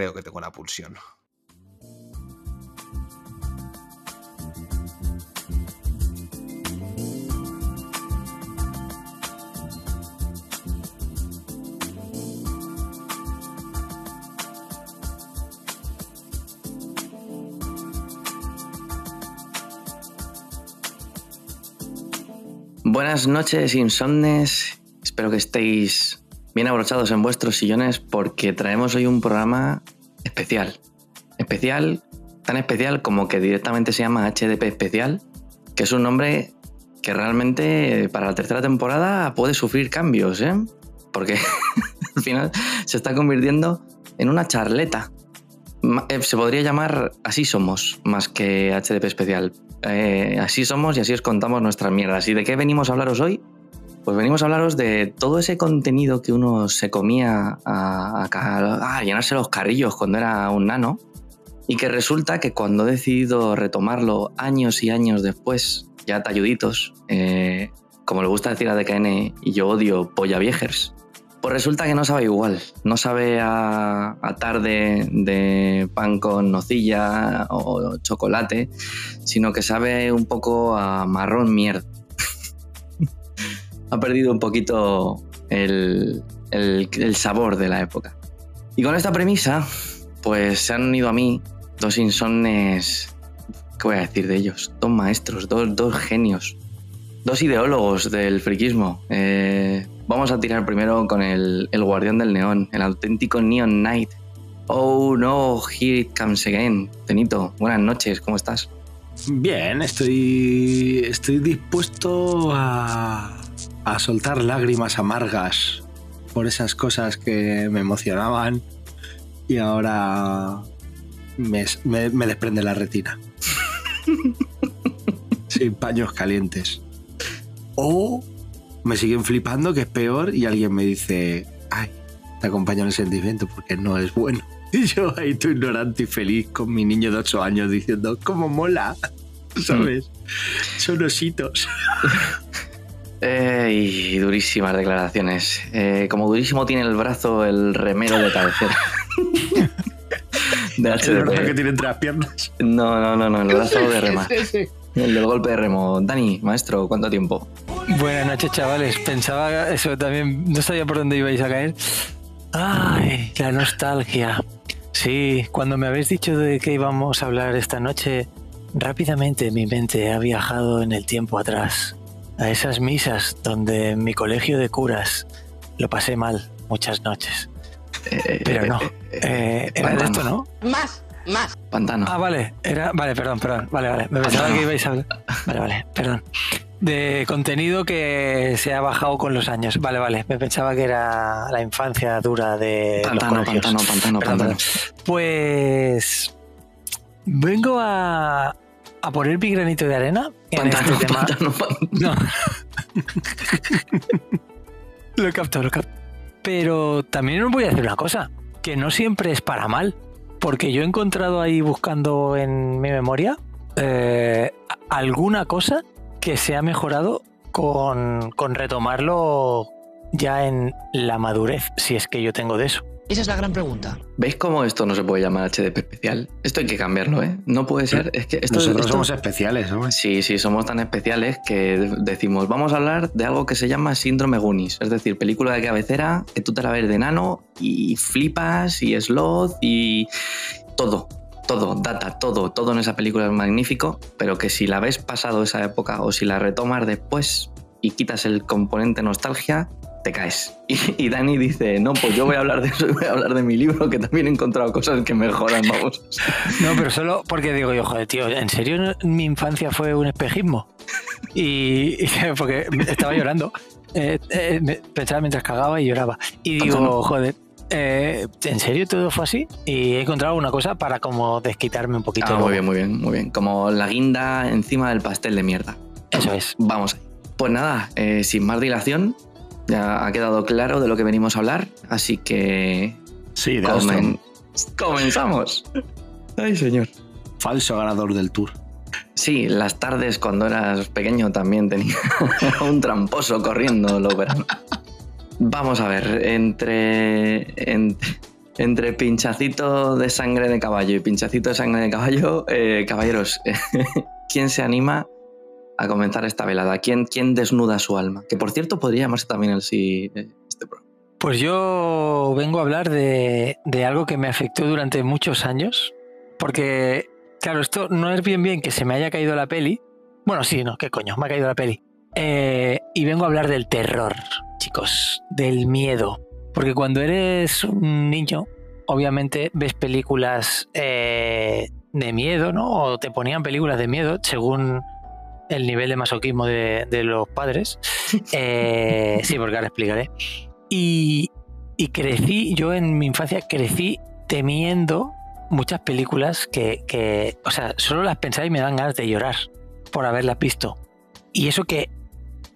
Creo que tengo la pulsión. Buenas noches, insomnes. Espero que estéis bien abrochados en vuestros sillones porque traemos hoy un programa especial. Especial, tan especial como que directamente se llama HDP Especial, que es un nombre que realmente para la tercera temporada puede sufrir cambios, ¿eh? Porque al final se está convirtiendo en una charleta. Eh, Se podría llamar Así somos, más que HDP Especial. Eh, así somos y así os contamos nuestras mierdas. ¿Y de qué venimos a hablaros hoy? Pues venimos a hablaros de todo ese contenido que uno se comía a, a- a llenarse los carrillos cuando era un nano y que resulta que cuando he decidido retomarlo años y años después, ya talluditos, eh, como le gusta decir a DKN y yo odio polla viejers, pues resulta que no sabe igual, no sabe a, a tarde de pan con nocilla o chocolate, sino que sabe un poco a marrón mierda ha perdido un poquito el, el- sabor de la época. Y con esta premisa, pues se han unido a mí dos insomnes, ¿qué voy a decir de ellos? Dos maestros, dos, dos genios, dos ideólogos del friquismo. Eh, vamos a tirar primero con el, el guardián del neón, el auténtico Neon Knight. Oh no, here it comes again. Tenito, buenas noches, ¿cómo estás? Bien, estoy, estoy dispuesto a, a soltar lágrimas amargas por esas cosas que me emocionaban y ahora me, me- me desprende la retina. Sin paños calientes. O me siguen flipando, que es peor, y alguien me dice, ay, te acompaño en el sentimiento porque no es bueno. Y yo ahí tú ignorante y feliz con mi niño de 8 años diciendo, ¿cómo mola? ¿Sabes? Son ositos. Eh, y durísimas declaraciones. Eh, como durísimo tiene el brazo el remero de cabecera. de Es verdad que tiene entre las piernas. No, no, no, no, el brazo de remar. El del golpe de remo. Dani, maestro, ¿cuánto tiempo? Buenas noches, chavales. Pensaba eso también, no sabía por dónde ibais a caer. Ay, la nostalgia. Sí, cuando me habéis dicho de que íbamos a hablar esta noche, rápidamente mi mente ha viajado en el tiempo atrás, a esas misas donde en mi colegio de curas lo pasé mal muchas noches. Eh, Pero no, eh, eh, era de esto, ¿no? Más, más. Pantano. Ah, vale, era, vale, perdón, perdón, vale, vale. Me pensaba que ibais a hablar. Vale, vale, perdón. De contenido que se ha bajado con los años. Vale, vale. Me pensaba que era la infancia dura de los Pantano, colegios. pantano, pantano, Perdón, pantano. perdón. Pues vengo a, a poner mi granito de arena en Pantano, este tema. pantano, pantano. No. lo capto, lo capto. Pero también os voy a decir una cosa, que no siempre es para mal, porque yo he encontrado ahí buscando en mi memoria eh, alguna cosa que se ha mejorado con, con retomarlo ya en la madurez, si es que yo tengo de eso. Esa es la gran pregunta. ¿Veis cómo esto no se puede llamar HDP especial? Esto hay que cambiarlo, ¿eh? No puede ser. Es que esto, Nosotros esto- somos especiales, ¿no? Sí, sí, somos tan especiales que de- decimos, vamos a hablar de algo que se llama síndrome Goonies, es decir, película de cabecera que tú te la ves de nano y flipas y sloth y todo, todo, data, todo, todo en esa película es magnífico, pero que si la ves pasado esa época o si la retomas después y quitas el componente nostalgia, te caes. Y, Dani dice, no, pues yo voy a hablar de eso y voy a hablar de mi libro, que también he encontrado cosas que mejoran, vamos. No, pero solo porque digo yo, joder, tío, ¿en serio mi infancia fue un espejismo? Y, porque estaba llorando. Eh, eh, pensaba mientras cagaba y lloraba. Y digo, joder, eh, ¿en serio todo fue así? Y he encontrado una cosa para como desquitarme un poquito. Ah, muy bien, muy bien, muy bien. Como la guinda encima del pastel de mierda. Eso es. Vamos. Pues nada, sin más dilación, ya ha quedado claro de lo que venimos a hablar, así que... Sí, de comenzamos. Ay, señor. Falso ganador del tour. Sí, las tardes cuando eras pequeño también tenía un tramposo corriendo los veranos. Vamos a ver, entre, entre, pinchacito de sangre de caballo y pinchacito de sangre de caballo, eh, caballeros, ¿quién se anima a comenzar esta velada? ¿Quién, ¿Quién desnuda su alma? Que por cierto podría llamarse también el sí eh, este programa. Pues yo vengo a hablar de, de algo que me afectó durante muchos años, porque Claro, esto no es bien bien que se me haya caído la peli. Bueno, sí, no, qué coño, me ha caído la peli. Eh, y vengo a hablar del terror, chicos, del miedo. Porque cuando eres un niño, obviamente ves películas eh, de miedo, ¿no? O te ponían películas de miedo según el nivel de masoquismo de, los padres. Eh, sí, porque ahora explicaré. Y, y crecí, yo en mi infancia crecí temiendo muchas películas que, o sea, solo las pensaba y me dan ganas de llorar por haberlas visto. Y eso que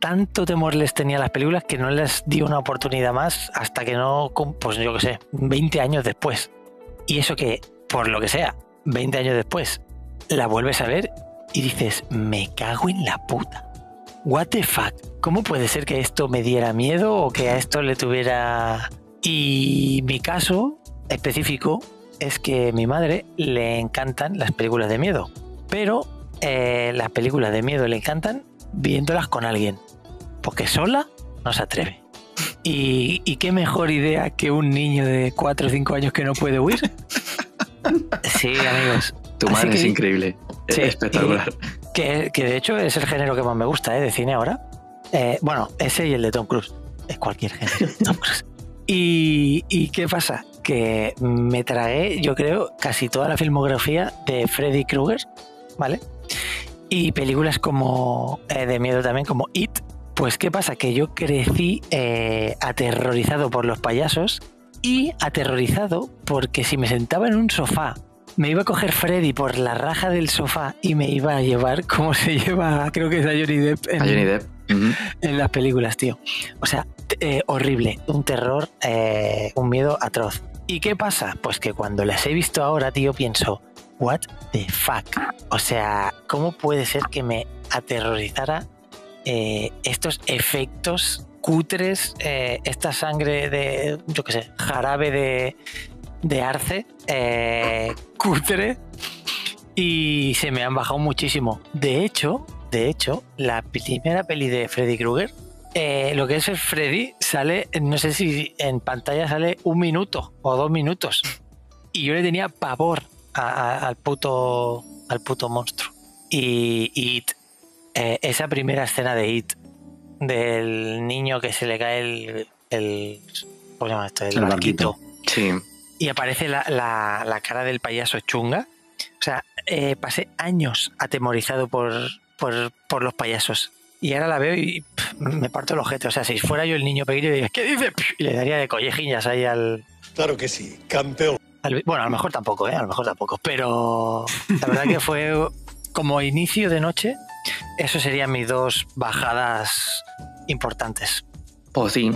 tanto temor les tenía a las películas que no les di una oportunidad más hasta que no, pues yo qué sé, 20 años después. Y eso que, por lo que sea, 20 años después, la vuelves a ver y dices, me cago en la puta. What the fuck? ¿Cómo puede ser que esto me diera miedo o que a esto le tuviera... Y mi caso específico es que a mi madre le encantan las películas de miedo, pero eh, las películas de miedo le encantan viéndolas con alguien, porque sola no se atreve. Y, qué mejor idea que un niño de 4 o 5 años que no puede huir. Sí, amigos. Tu madre es increíble. Es espectacular. Que, de hecho es el género que más me gusta ¿eh? de cine ahora. Eh, bueno, ese y el de Tom Cruise. Es cualquier género. Tom Cruise. Y, ¿Y qué pasa? que me tragué, yo creo, casi toda la filmografía de Freddy Krueger, ¿vale? Y películas como eh, de miedo también, como It. Pues, ¿qué pasa? Que yo crecí eh, aterrorizado por los payasos y aterrorizado porque si me sentaba en un sofá me iba a coger Freddy por la raja del sofá y me iba a llevar como se lleva, creo que es a Johnny Depp en, Johnny Depp. en las películas, tío. O sea, eh, horrible, un terror, un miedo atroz. ¿Y qué pasa? Pues que cuando las he visto ahora, tío, pienso, what the fuck? O sea, ¿cómo puede ser que me aterrorizara eh, estos efectos cutres, eh, esta sangre de, yo qué sé, jarabe de, de arce, eh, cutre, y se me han bajado muchísimo. De hecho, de hecho, la primera peli de Freddy Krueger eh, lo que es el Freddy sale, no sé si en pantalla sale un minuto o dos minutos. Y yo le tenía pavor al, puto, al puto monstruo. Y, It, eh, esa primera escena de It, del niño que se le cae el. el ¿Cómo se llama esto? El, barquito. Sí. Y aparece la, cara del payaso chunga. O sea, eh, pasé años atemorizado por, por, por los payasos y ahora la veo y me parto el ojete. O sea, si fuera yo el niño pequeño, diría, ¿qué dice? Y le daría de collejillas ahí al. Claro que sí, campeón. bueno, a lo mejor tampoco, ¿eh? A lo mejor tampoco. Pero la verdad que fue como inicio de noche. Eso serían mis dos bajadas importantes. Pues sí,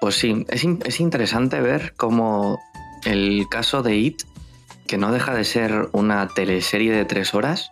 pues sí. Es, es interesante ver cómo el caso de It, que no deja de ser una teleserie de tres horas,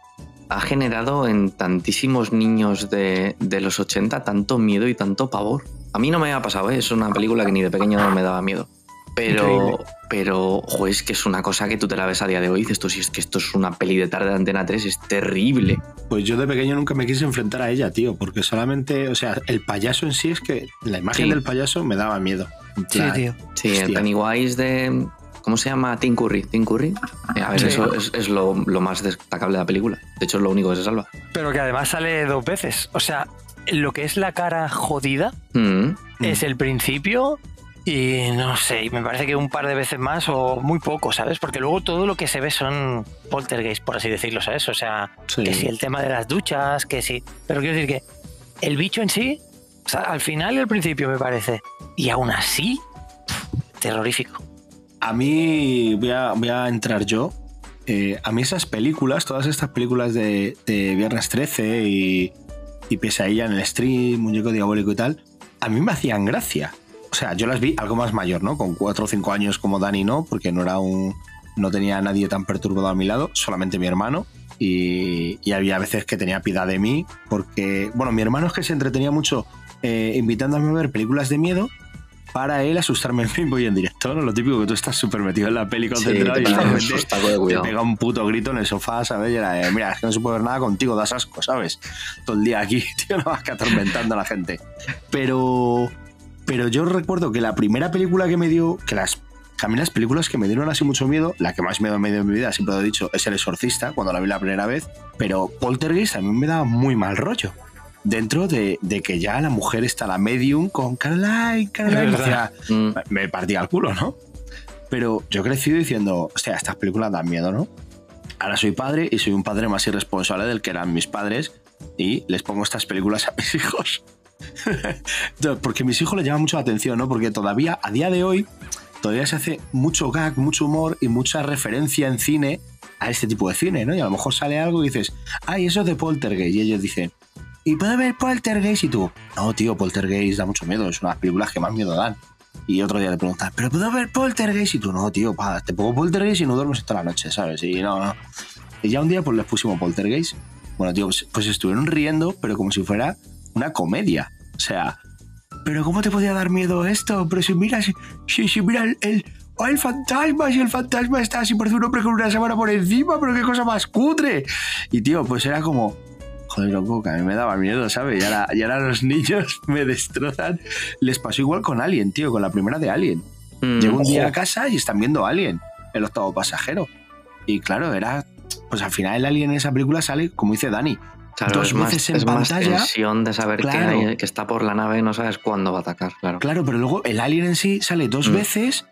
ha generado en tantísimos niños de, los 80 tanto miedo y tanto pavor. A mí no me ha pasado, ¿eh? es una película que ni de pequeño no me daba miedo. Pero, pero, es que es una cosa que tú te la ves a día de hoy y dices tú, si es que esto es una peli de tarde de Antena 3, es terrible. Pues yo de pequeño nunca me quise enfrentar a ella, tío, porque solamente, o sea, el payaso en sí es que la imagen del payaso me daba miedo. Sí, tío. Sí, el Pennywise de, ¿Cómo se llama? Tim Curry. Tim Curry. Eh, a ver, eso es, lo, más destacable de la película. De hecho, es lo único que se salva. Pero que además sale dos veces. O sea, lo que es la cara jodida, mm. Es el principio y no sé, y me parece que un par de veces más o muy poco, ¿sabes? Porque luego todo lo que se ve son poltergeist, por así decirlo, ¿sabes? O sea, Sí. que si el tema de las duchas, que sí. Pero quiero decir que el bicho en sí, o sea, al final y al principio me parece. Y aún así, terrorífico. A mí voy a, voy a entrar yo. Eh, a mí esas películas, todas estas películas de, Viernes 13 y, y Pesadilla en el Stream, Muñeco Diabólico y tal, a mí me hacían gracia. O sea, yo las vi algo más mayor, ¿no? Con 4 o 5 años como Dani, ¿no? Porque no era un. No tenía a nadie tan perturbado a mi lado, solamente mi hermano. Y, y había veces que tenía piedad de mí, porque. Bueno, mi hermano es que se entretenía mucho eh, invitándome a ver películas de miedo para él asustarme en vivo y en directo, ¿no? Lo típico que tú estás súper metido en la peli Sí, concentrado te y te pega un puto grito en el sofá, ¿sabes? Y era de, mira, es que no se puede ver nada contigo, das asco, ¿sabes? Todo el día aquí, tío, no vas que atormentando a la gente. Pero, pero yo recuerdo que la primera película que me dio, que las, a mí las películas que me dieron así mucho miedo, la que más miedo me dio en mi vida, siempre lo he dicho, es El Exorcista, cuando la vi la primera vez, pero Poltergeist a mí me daba muy mal rollo. Dentro de, de que ya la mujer está la medium con Caroline, Caroline, verdad. hacía- Mm, me partía el culo, ¿no? Pero yo he crecido diciendo, hostia, estas películas dan miedo, ¿no? Ahora soy padre y soy un padre más irresponsable del que eran mis padres y les pongo estas películas a mis hijos. Porque a mis hijos les llama mucho la atención, ¿no? Porque todavía, a día de hoy, todavía se hace mucho gag, mucho humor y mucha referencia en cine a este tipo de cine, ¿no? Y a lo mejor sale algo y dices, ay, eso es de Poltergeist. Y ellos dicen, ¿y puedo ver Poltergeist? Y tú, no, tío, Poltergeist da mucho miedo, es una de las películas que más miedo dan. Y otro día le preguntan, ¿pero puedo ver Poltergeist? Y tú, no, tío, pa, te pongo Poltergeist y no duermes toda la noche, ¿sabes? Y no, no. Y ya un día pues les pusimos Poltergeist. Bueno, tío, pues, pues estuvieron riendo, pero como si fuera una comedia. O sea, ¿pero cómo te podía dar miedo esto? Pero si mira, si, si, si mira el, el, oh, el fantasma, si el fantasma está así, parece un hombre con una sábana por encima, pero qué cosa más cutre. Y tío, pues era como, joder, loco, que a mí me daba miedo, ¿sabes? Y ahora, y ahora los niños me destrozan. Les pasó igual con Alien, tío, con la primera de Alien. mm, Llego un día a casa y están viendo Alien, el octavo pasajero. Y claro, era. Pues al final el Alien en esa película sale, como dice Dani, Claro, dos es más, veces en es más pantalla. tensión de saber Claro. que, hay- que está por la nave, no sabes cuándo va a atacar, claro. Claro, pero luego el alien en sí sale dos Mm. veces,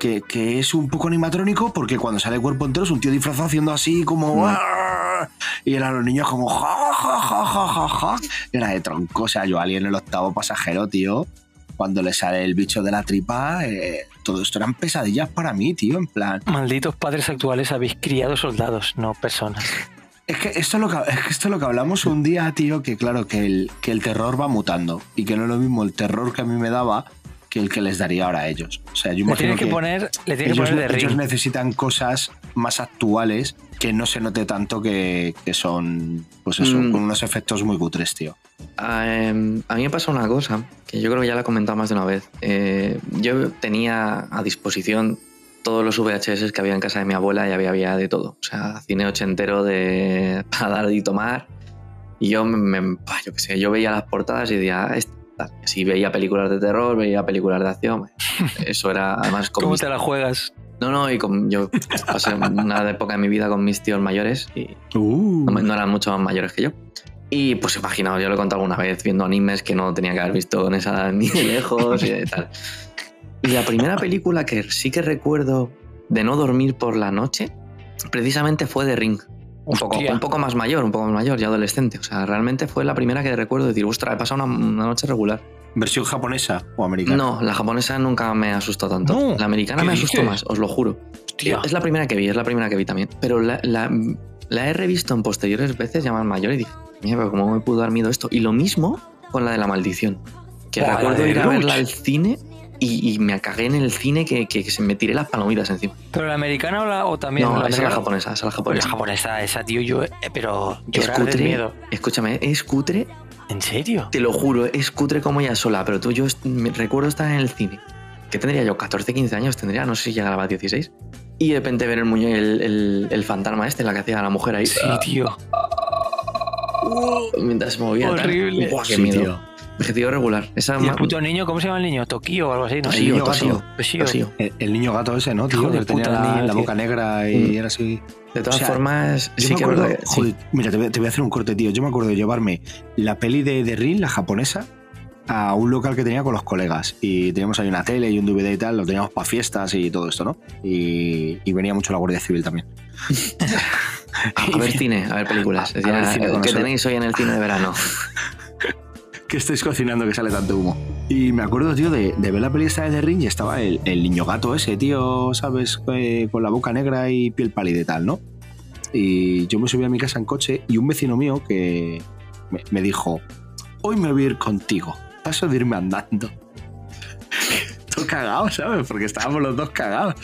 que, que es un poco animatrónico, porque cuando sale el cuerpo entero es un tío disfrazado haciendo así como... Mm. "Ah", Y eran los niños como... Ja, ja, ja, ja, ja, ja. Y Era de tronco, o sea, yo alien el octavo pasajero, tío, cuando le sale el bicho de la tripa, eh, todo esto eran pesadillas para mí, tío, en plan... Malditos padres actuales habéis criado soldados, no personas. Es que esto es lo que, es que esto es lo que hablamos un día, tío, que claro, que el, que el terror va mutando y que no es lo mismo el terror que a mí me daba que el que les daría ahora a ellos. O sea, yo Le imagino que, que poner, le tienes que ellos, poner de ellos necesitan cosas más actuales que no se note tanto que, que son, pues eso, Mm. con unos efectos muy cutres, tío. Em, a mí me pasa una cosa que yo creo que ya la he comentado más de una vez. Eh, yo tenía a disposición todos los VHS que había en casa de mi abuela y había, había de todo. O sea, cine ochentero de para dar y tomar. Y yo, me, me- yo qué sé, yo veía las portadas y decía, "Ah, esta". Si veía películas de terror, veía películas de acción. Eso era además con ¿Cómo mis- te la juegas? No, no, y con, yo pasé una época de mi vida con mis tíos mayores y Uh, no, no eran mucho más mayores que yo. Y pues imaginaos, yo lo he contado alguna vez viendo animes que no tenía que haber visto en esa ni de lejos y de tal. Y la primera película que sí que recuerdo de no dormir por la noche, precisamente fue The Ring. Un poco, un poco más mayor, un poco más mayor, ya adolescente. O sea, realmente fue la primera que recuerdo decir, ostras, he pasado una, una noche regular. ¿Versión japonesa o americana? No, la japonesa nunca me asustó tanto. No, la americana ¿qué me asustó dices? más, os lo juro. Hostia. Es la primera que vi, es la primera que vi también. Pero la, la- la he revisto en posteriores veces, ya más mayor, y dije, mira, pero ¿cómo me pudo dar miedo esto? Y lo mismo con la de la maldición. Que Buah, recuerdo ir a verla al cine y, y me cagué en el cine que, que- que se me tiré las palomitas encima. ¿Pero la americana o, la, o también no, la esa es la japonesa, esa es la japonesa. la japonesa, esa, tío, yo. eh, pero Es llorar de cutre, miedo. escúchame, es cutre, ¿En serio? te lo juro, es cutre como ella sola, pero tú, yo me recuerdo estar en el cine, que tendría yo 14, 15 años, tendría, no sé si llegaba a 16, y de repente ver el muñeco, el, el- el fantasma este, la que hacía la mujer ahí, Sí, tío. mientras se movía. tal. Horrible. Buah, qué Sí, miedo. tío. Objetivo regular. Esa ¿Y el puto niño? ¿Cómo se llama el niño? ¿Tokio o algo así? No niño gato. Tosío. El, el niño gato ese, ¿no, tío? Que tenía la, niño, la tío. boca negra y Mm. era así. De todas O sea, formas, Yo sí me que acuerdo, sí. joder, mira, te voy, te voy a hacer un corte, tío. Yo me acuerdo de llevarme la peli de The Ring, la japonesa, a un local que tenía con los colegas y teníamos ahí una tele y un DVD y tal, lo teníamos para fiestas y todo esto, ¿no? Y, y venía mucho la Guardia Civil también. A ver cine, a ver películas. Decía, A ver cine con ¿Qué tenéis hoy en el cine de verano? que estáis cocinando que sale tanto humo. Y me acuerdo, tío, de, ver la peli de The Ring y estaba el, niño gato ese, tío, ¿sabes? Eh, con la boca negra y piel pálida y tal, ¿no? Y yo me subí a mi casa en coche y un vecino mío que me, me dijo, hoy me voy a ir contigo, paso de irme andando. Todo cagado, ¿sabes? Porque estábamos los dos cagados.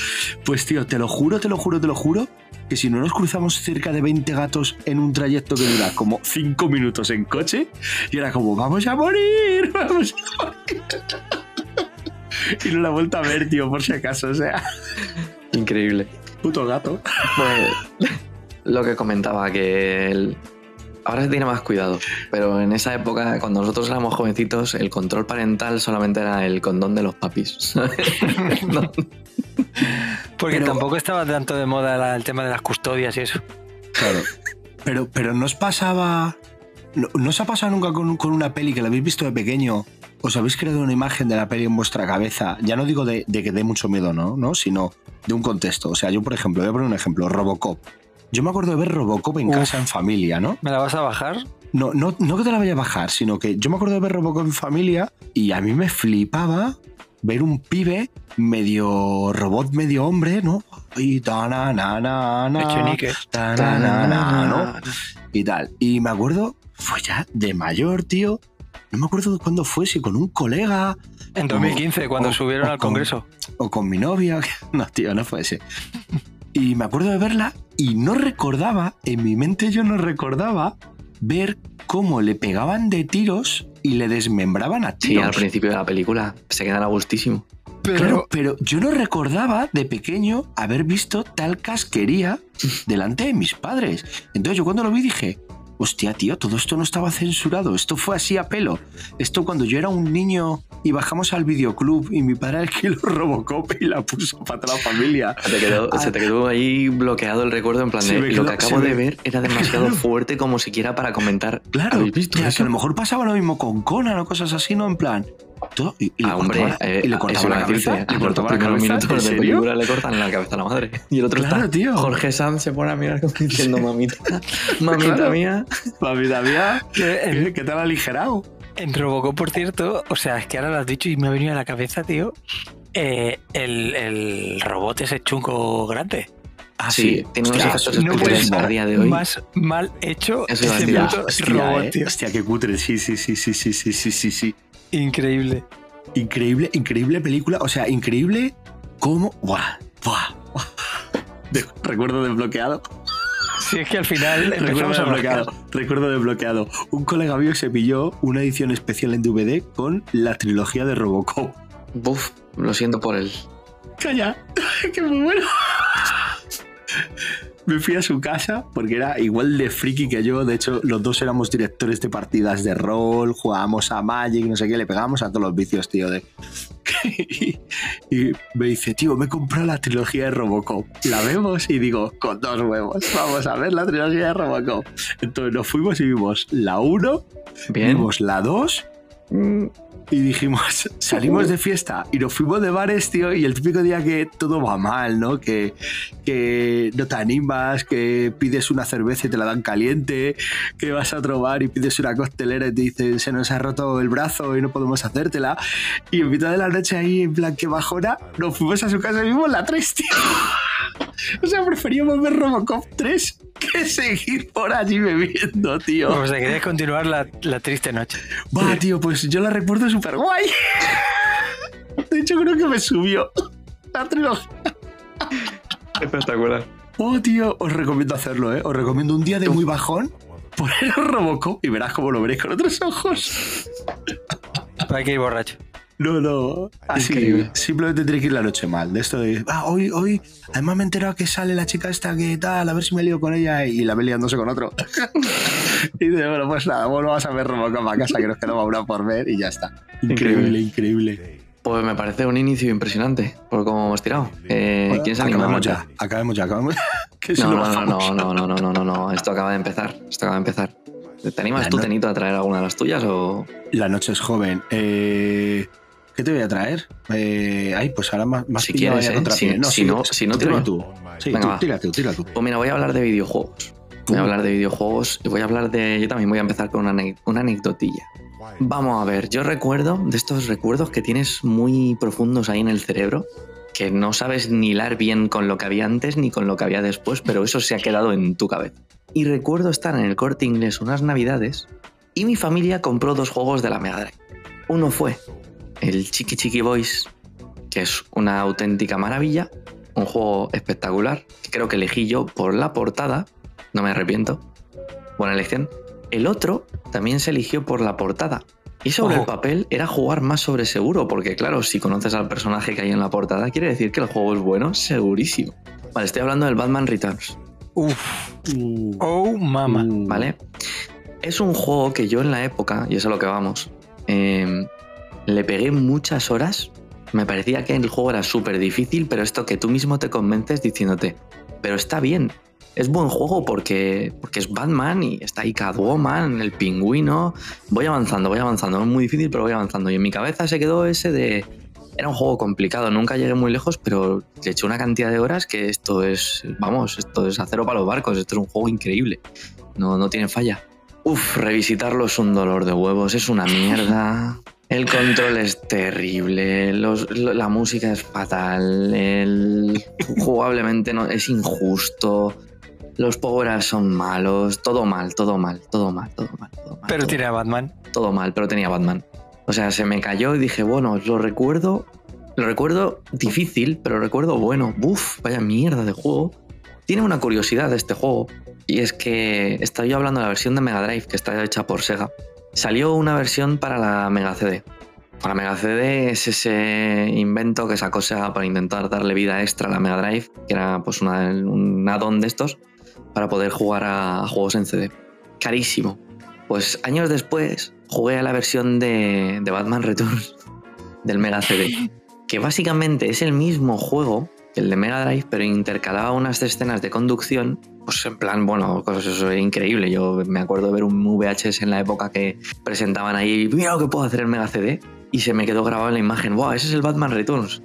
Pues, tío, te lo juro, te lo juro, te lo juro, que si no nos cruzamos cerca de 20 gatos en un trayecto que dura como 5 minutos en coche, y era como, vamos a morir, vamos a morir. Y no la he vuelto a ver, tío, por si acaso, o sea, Increíble. puto gato. Pues lo que comentaba, que el- ahora se tiene más cuidado, pero en esa época, cuando nosotros éramos jovencitos, el control parental solamente era el condón de los papis. No. Porque Pero- tampoco estaba tanto de moda la- el tema de las custodias y eso. Claro. Pero, pero ¿no os pasaba... ¿No, no os ha pasado nunca con, con una peli que la habéis visto de pequeño? ¿Os habéis creado una imagen de la peli en vuestra cabeza? Ya no digo de, de que dé mucho miedo, ¿no? ¿no? Sino de un contexto. O sea, yo, por ejemplo, voy a poner un ejemplo, Robocop. Yo me acuerdo de ver Robocop en Uf. casa, en familia, ¿no? ¿Me la vas a bajar? No, no, no que te la vaya a bajar, sino que yo me acuerdo de ver Robocop en familia y a mí me flipaba ver un pibe medio robot, medio hombre, ¿no? Y ta na na na na, Echenique. ta na na na, ¿no? Y tal. Y me acuerdo, fue ya de mayor, tío. No me acuerdo de cuándo fue, si con un colega En 2015, cuando o- subieron o al con- Congreso. o con mi novia. No, tío, no fue ese. Y me acuerdo de verla y no recordaba, en mi mente yo no recordaba ver cómo le pegaban de tiros y le desmembraban a Sí, tiros. al principio de la película se quedan a gustísimo. Claro, pero yo no recordaba de pequeño haber visto tal casquería delante de mis padres. Entonces yo cuando lo vi dije, hostia, tío, todo esto no estaba censurado, esto fue así a pelo. Esto cuando yo era un niño y bajamos al videoclub y mi padre alquiló Robocop y la puso para toda la familia. Se te, quedó, Ah. se te quedó ahí bloqueado el recuerdo en plan de lo que acabo me- de ver era demasiado Claro. fuerte como siquiera para comentar. Claro, ¿Habéis visto tía, que a lo mejor pasaba lo mismo con Conan o cosas así, ¿no? En plan... todo- y, y le Ah, hombre, cortaba, eh, y le cortaba la decirte, cabeza. a Le los cortaba la primeros cabeza. minutos ¿En de serio? película le cortan la cabeza a la madre. Y el otro Claro, está, tío. Jorge Sanz se pone a mirar como diciendo, mamita, mamita Claro. mía. Mamita mía, Que en, ¿qué, qué tal aligerado? en Robocop, por cierto, o sea, es que ahora lo has dicho y me ha venido a la cabeza, tío. eh, el, el robot ese chungo grande. Ah, Sí, tiene unos efectos no a día de hoy. Más mal hecho Eso ese puto robot, eh. tío. Hostia, qué cutre. Sí, sí, sí, sí, sí, sí, sí, sí, sí. Increíble. Increíble, increíble película. O sea, increíble cómo. ¡Buah! ¡Buah! buah. De- recuerdo desbloqueado. Si es que al final Recuerdo desbloqueado. Recuerdo desbloqueado. Un colega mío se pilló una edición especial en DVD con la trilogía de Robocop. Buf, lo siento por él. Calla, que muy bueno. Me fui a su casa porque era igual de friki que yo. De hecho, los dos éramos directores de partidas de rol, jugábamos a Magic, no sé qué, le pegábamos a todos los vicios, tío. De... y, y me dice, tío, me he comprado la trilogía de Robocop. La vemos y digo, con dos huevos, vamos a ver la trilogía de Robocop. Entonces nos fuimos y vimos la 1, Bien. vimos la 2 y dijimos, salimos de fiesta y nos fuimos de bares, tío, y el típico día que todo va mal, ¿no? Que, que no te animas, que pides una cerveza y te la dan caliente, que vas a otro bar y pides una costelera y te dicen, se nos ha roto el brazo y no podemos hacértela. Y en mitad de la noche ahí, en plan, que bajona, nos fuimos a su casa y vimos la 3, tío. O sea, preferíamos ver Robocop 3 que seguir por allí bebiendo, tío. O sea, querías continuar la, la triste noche. Va, tío, pues yo la recuerdo súper guay. De hecho, creo que me subió la trilogía. Espectacular. Oh, tío, os recomiendo hacerlo, ¿eh? Os recomiendo un día de muy bajón, poner Robocop y verás cómo lo veréis con otros ojos. Hay que ir borracho. No, no. Así, Increíble. simplemente tenéis que ir la noche mal. De esto de, ah, hoy, hoy, además me he enterado que sale la chica esta que tal, a ver si me lío con ella y la ve liándose con otro. y dice, bueno, pues nada, volvamos a ver Robocop a casa que nos quedaba una por ver y ya está. Increíble, increíble. Pues me parece un inicio impresionante por cómo hemos tirado. Eh, ¿Quién se anima? acabemos ya, acabemos ya, acabemos. si No, no no, no, no, no, no, no, no, no, no. Esto acaba de empezar. Esto acaba de empezar. ¿Te animas La tú, no- Tenito, a traer alguna de las tuyas o...? La noche es joven. Eh, ¿Qué te voy a traer? Eh, ay, pues ahora más, más Si quieres, ¿eh? contra Si- pie. si no- si no, tíralo tú. Sí, Venga, tú, va. tira tú, tira tú. Pues mira, voy a hablar de videojuegos. Voy a hablar de videojuegos y voy a hablar de... Yo también voy a empezar con una, una anecdotilla. Vamos a ver, yo recuerdo de estos recuerdos que tienes muy profundos ahí en el cerebro, que no sabes ni hilar bien con lo que había antes ni con lo que había después, pero eso se ha quedado en tu cabeza. Y recuerdo estar en el corte inglés unas navidades y mi familia compró dos juegos de la Mega Drive. Uno fue el Chiqui Chiqui Boys, que es una auténtica maravilla, un juego espectacular, que creo que elegí yo por la portada, no me arrepiento, buena elección. El otro también se eligió por la portada. Y sobre Ojo. el papel era jugar más sobre seguro, porque claro, si conoces al personaje que hay en la portada, quiere decir que el juego es bueno, segurísimo. Vale, estoy hablando del Batman Returns, Uf, Uh, oh, mama. ¿vale? Es un juego que yo en la época, y es a lo que vamos, eh, le pegué muchas horas. Me parecía que el juego era súper difícil, pero esto que tú mismo te convences diciéndote, pero está bien. Es buen juego porque, porque es Batman y está ahí Catwoman, el pingüino. Voy avanzando, voy avanzando. Es muy difícil, pero voy avanzando. Y en mi cabeza se quedó ese de. Era un juego complicado, nunca llegué muy lejos, pero le eché una cantidad de horas que esto es. Vamos, esto es acero para los barcos. Esto es un juego increíble. No, no tiene falla. Uf, revisitarlo es un dolor de huevos, es una mierda. El control es terrible, los- lo- la música es fatal, el, jugablemente no, es injusto, los power son malos, todo mal, todo mal, todo mal, todo mal, todo mal. Pero todo tiene a Batman. todo mal, pero tenía Batman. O sea, se me cayó y dije, bueno, lo recuerdo, lo recuerdo difícil, pero recuerdo bueno. Buf, vaya mierda de juego. Tiene una curiosidad este juego, y es que estoy hablando de la versión de Mega Drive, que está hecha por Sega. Salió una versión para la Mega CD. Para Mega CD es ese invento que sacó Sega para intentar darle vida extra a la Mega Drive, que era pues un add-on de estos, para poder jugar a, a juegos en CD. Carísimo. Pues años después jugué a la versión de, de Batman Returns del Mega CD, que básicamente es el mismo juego que el de Mega Drive, pero intercalaba unas escenas de conducción, pues en plan, bueno, cosas eso es increíble. Yo me acuerdo de ver un VHS en la época que presentaban ahí, mira lo que puedo hacer el Mega CD, y se me quedó grabado en la imagen, wow, ese es el Batman Returns.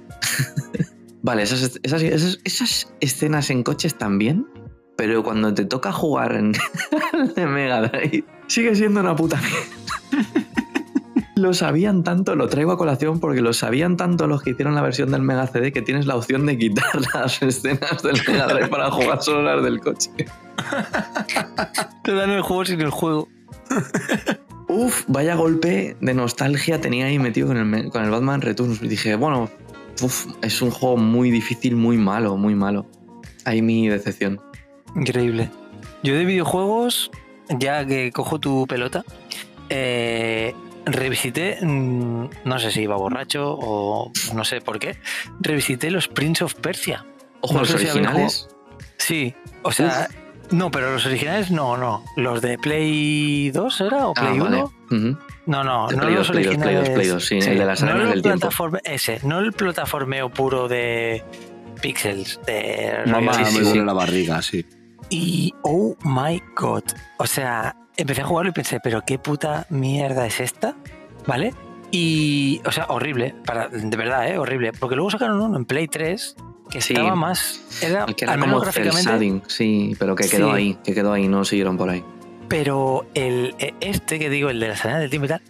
vale, esas, esas, esas, esas escenas en coches también, pero cuando te toca jugar en de Mega Drive, sigue siendo una puta mierda. Lo sabían tanto, lo traigo a colación porque lo sabían tanto los que hicieron la versión del Mega CD que tienes la opción de quitar las escenas del Mega Drive para jugar solo las del coche. Te dan el juego sin el juego. Uf, vaya golpe de nostalgia tenía ahí metido con el, con el Batman Returns. Dije, bueno, uf, es un juego muy difícil, muy malo, muy malo. Ahí mi decepción. Increíble. Yo de videojuegos, ya que cojo tu pelota, eh, revisité, mm, no sé si iba borracho o no sé por qué, revisité los Prince of Persia. Ojo, No los originales. Sí, o sea, no, pero los originales no, no. Los de Play 2 era o Ah, Play 1? vale. Ujú. No, no, El no Play los 2, Play 2, Play 2, originales. Play 2, sí, el de las no el del tiempo. plataforme- Ese, no el plataformeo puro de pixels, de Mamá, sí, me sí, duele sí. la barriga, sí. Y oh my god. O sea, empecé a jugarlo y pensé, pero qué puta mierda es esta, ¿vale? Y, o sea, horrible, para, de verdad, ¿eh? Horrible. Porque luego sacaron uno en Play 3 que Sí. estaba más. Era, El que era al menos como el gráficamente. shading, sí, pero que quedó Sí. ahí, que quedó ahí, no siguieron por ahí. Pero el, e- este que digo, el de la salida del tiempo y tal,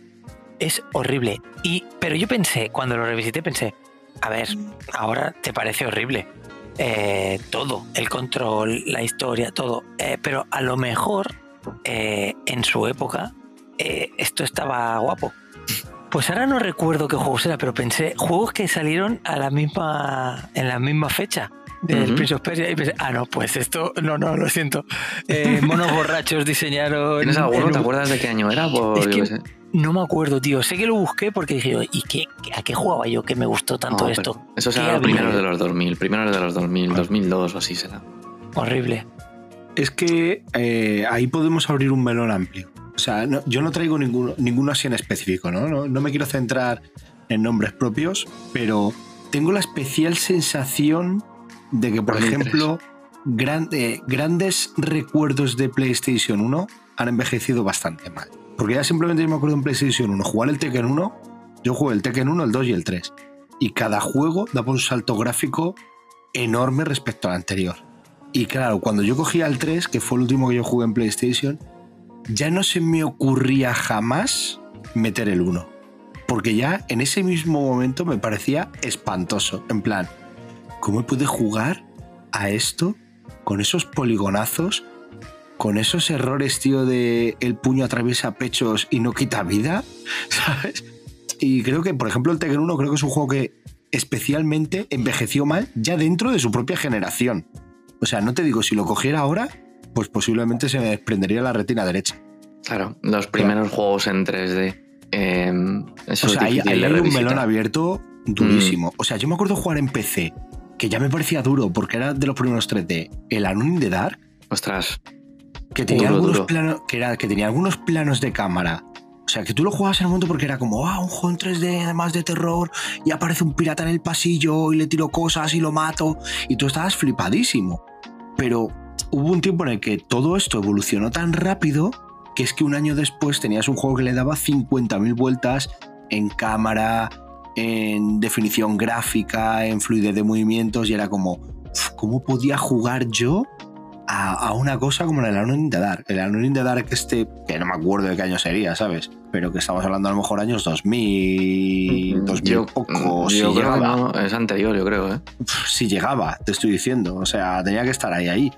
es horrible. Y, pero yo pensé, cuando lo revisité, pensé, a ver, ahora te parece horrible. Eh, todo, el control, la historia, todo. Eh, pero a lo mejor eh, en su época eh, esto estaba guapo. Pues ahora no recuerdo qué juegos era, pero pensé juegos que salieron a la misma, en la misma fecha del Ujú. Prince of Persia y pensé, ah, no, pues esto, no, no, lo siento. Eh, monos borrachos diseñaron. ¿Tienes alguno? el- ¿Te acuerdas de qué año era? Por, Es que-. No me acuerdo, tío. Sé que lo busqué porque dije, ¿y qué, a qué jugaba yo que me gustó tanto No, esto? Eso ¿Qué será los primeros de los 2000, primeros de los 2000, 2002 o así será. Horrible. Es que eh, ahí podemos abrir un melón amplio. O sea, no- yo no traigo ninguno, ninguno así en específico, ¿no? ¿no? no me quiero centrar en nombres propios, pero tengo la especial sensación de que, por 2003. ejemplo, gran- eh, grandes recuerdos de PlayStation 1 han envejecido bastante mal. Porque ya simplemente yo me acuerdo en PlayStation 1, jugar el Tekken 1, yo jugué el Tekken 1, el 2 y el 3. Y cada juego daba un salto gráfico enorme respecto al anterior. Y claro, cuando yo cogía el 3, que fue el último que yo jugué en PlayStation, ya no se me ocurría jamás meter el 1. Porque ya en ese mismo momento me parecía espantoso. En plan, ¿cómo pude jugar a esto con esos poligonazos? Con esos errores, tío, de el puño atraviesa pechos y no quita vida, ¿sabes? Y creo que, por ejemplo, el Tekken 1 creo que es un juego que especialmente envejeció mal ya dentro de su propia generación. O sea, no te digo, si lo cogiera ahora, pues posiblemente se me desprendería la retina derecha. Claro, los primeros juegos en 3D. eh, eso O sea, ahí, de hay un melón abierto durísimo. O sea, yo me acuerdo jugar en PC, que ya me parecía duro porque era de los primeros 3D. El in the Dark, Ostras, que tenía, Duro, algunos duro. planos, que, era, que tenía algunos planos de cámara. O sea, que tú lo jugabas en el momento porque era como, ah, un juego en 3D, además de terror, y aparece un pirata en el pasillo y le tiro cosas y lo mato, y tú estabas flipadísimo. Pero hubo un tiempo en el que todo esto evolucionó tan rápido que es que un año después tenías un juego que le daba 50.000 vueltas en cámara, en definición gráfica, en fluidez de movimientos, y era como, "Uf, ¿cómo podía jugar yo a, a una cosa como el Alone in the Dark. El Alone in the Dark este, que no me acuerdo de qué año sería, ¿sabes? Pero que estamos hablando a lo mejor años 2000, 2000 yo, poco, si yo creo que llegaba. no, es anterior, yo creo, ¿eh? Si llegaba, te estoy diciendo. O sea, tenía que estar ahí, ahí.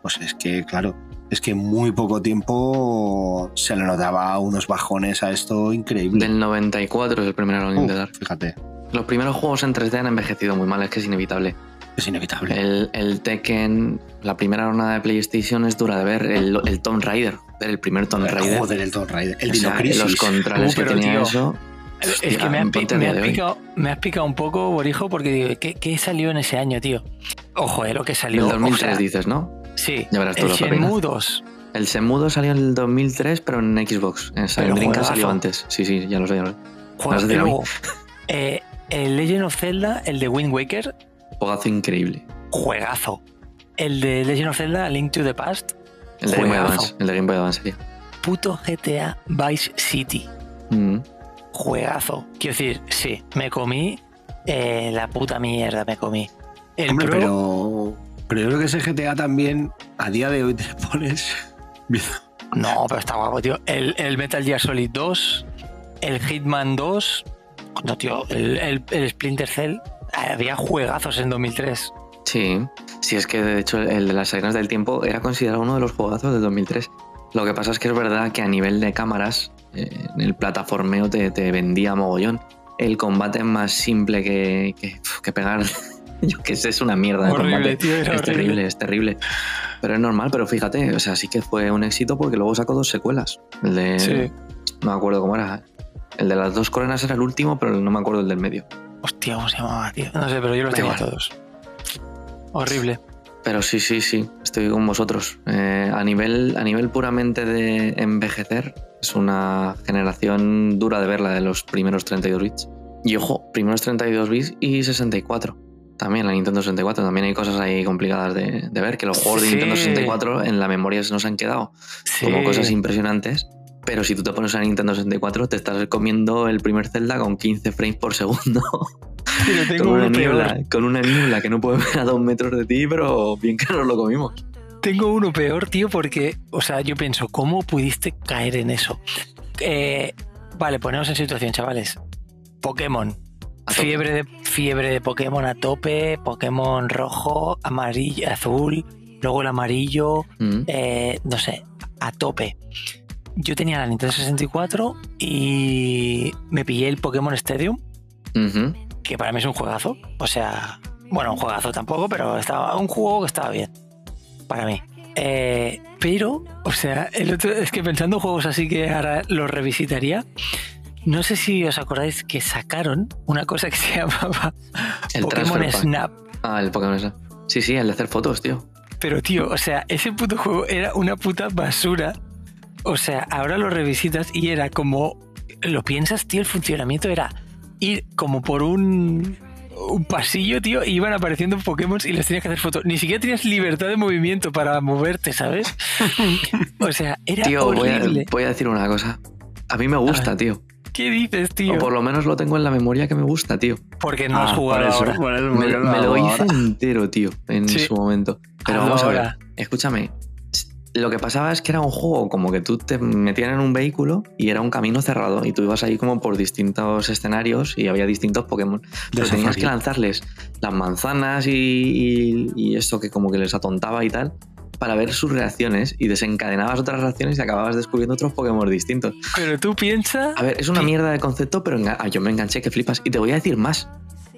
Pues es que, claro, es que muy poco tiempo se le notaba unos bajones a esto increíble. Del 94 es el primer Alone in the Dark. fíjate, Los primeros juegos en 3D han envejecido muy mal, es que es inevitable. Es inevitable. El, el Tekken, la primera hornada de PlayStation es dura de ver. El, el Tomb Raider, el primer Tomb Raider. Joder, el Tomb Raider. El O sea, Dino Crisis. los controles Uh, que tenía tío, eso. Es que me has, me has de picado, me has picado un poco, Borijo, porque digo, ¿qué, qué salió en ese año, tío? Ojo, eh, lo que salió. El 2003 o sea, dices, ¿no? Sí, Ya verás tú el lo que opinas. Shenmue 2. El Semudo salió en el 2003, pero en Xbox. En Dreamcast salió antes. Sí, sí, ya lo sé. Ya lo sé. Juego- luego, eh, el Legend of Zelda, el de Wind Waker, Juegazo increíble. juegazo. El de Legend of Zelda, Link to the Past, El de Game Boy. Advance. El de Game Boy Advance sería. puto GTA Vice City, Mm. juegazo. Quiero decir, sí, me comí eh, la puta mierda, me comí. El Hombre, Pro, pero, pero yo creo que ese GTA también, a día de hoy te pones... No, pero está guapo, tío. El, el Metal Gear Solid 2, el Hitman 2, no, tío, el, el- el Splinter Cell. Había juegazos en 2003. Sí, sí, es que de hecho el de las arenas del tiempo era considerado uno de los juegazos del 2003. Lo que pasa es que es verdad que a nivel de cámaras, eh, el plataformeo te, te vendía mogollón. El combate es más simple que, que, que pegar. Yo que sé, es una mierda de Horrible, combate. tío, era es horrible. terrible, es terrible. Pero es normal, pero fíjate, o sea, sí que fue un éxito porque luego sacó dos secuelas. El de. Sí. No me acuerdo cómo era. El de las dos coronas era el último, pero no me acuerdo el del medio. Hostia, ¿cómo se llamaba, tío? No sé, pero yo los tenía todos. Horrible. Pero sí, sí, sí, estoy con vosotros. Eh, a, nivel, a nivel puramente de envejecer, es una generación dura de ver la de los primeros 32 bits. Y ojo, primeros 32 bits y 64. También la Nintendo 64. También hay cosas ahí complicadas de, de ver, que los juegos de. Nintendo 64 en la memoria se nos han quedado Sí. como cosas impresionantes. Pero si tú te pones a Nintendo 64, te estás comiendo el primer Zelda con 15 frames por segundo. Pero con, tengo una uno peor. niebla, con una niebla que no puede ver a dos metros de ti, pero bien que nos lo comimos. Tengo uno peor, tío, porque, o sea, yo pienso, ¿cómo pudiste caer en eso? Eh, vale, ponemos en situación, chavales. Pokémon. Fiebre de, fiebre de Pokémon a tope, Pokémon rojo, amarillo, azul, luego el amarillo, Mm. eh, no sé, a tope. Yo tenía la Nintendo 64 y me pillé el Pokémon Stadium, que para mí es un juegazo. O sea, bueno, un juegazo tampoco, pero estaba un juego que estaba bien. Para mí. Eh, pero, o sea, el otro, es que pensando en juegos así que ahora los revisitaría. No sé si os acordáis que sacaron una cosa que se llamaba El Pokémon. Snap. Ah, el Pokémon Snap. Sí, sí, el de hacer fotos, tío. Pero tío, o sea, ese puto juego era una puta basura. O sea, ahora lo revisitas y era como. Lo piensas, tío, el funcionamiento era ir como por un. un pasillo, tío, y iban apareciendo Pokémon y les tenías que hacer fotos. Ni siquiera tenías libertad de movimiento para moverte, ¿sabes? o sea, era Tío, voy a, horrible. voy a decir una cosa. A mí me gusta, tío. ¿Qué dices, tío? O por lo menos lo tengo en la memoria que me gusta, tío. Porque no has Ah, jugado ahora. eso, Me, me lo hice ahora. entero, tío, en Sí. su momento. Pero vamos a ver, escúchame. Lo que pasaba es que era un juego como que tú te metían en un vehículo y era un camino cerrado y tú ibas ahí como por distintos escenarios y había distintos Pokémon. Pero tenías que lanzarles las manzanas y, y, y esto que como que les atontaba y tal para ver sus reacciones y desencadenabas otras reacciones y acababas descubriendo otros Pokémon distintos. Pero tú piensas. A ver, es una mierda de concepto, pero ah, yo me enganché que flipas. Y te voy a decir más.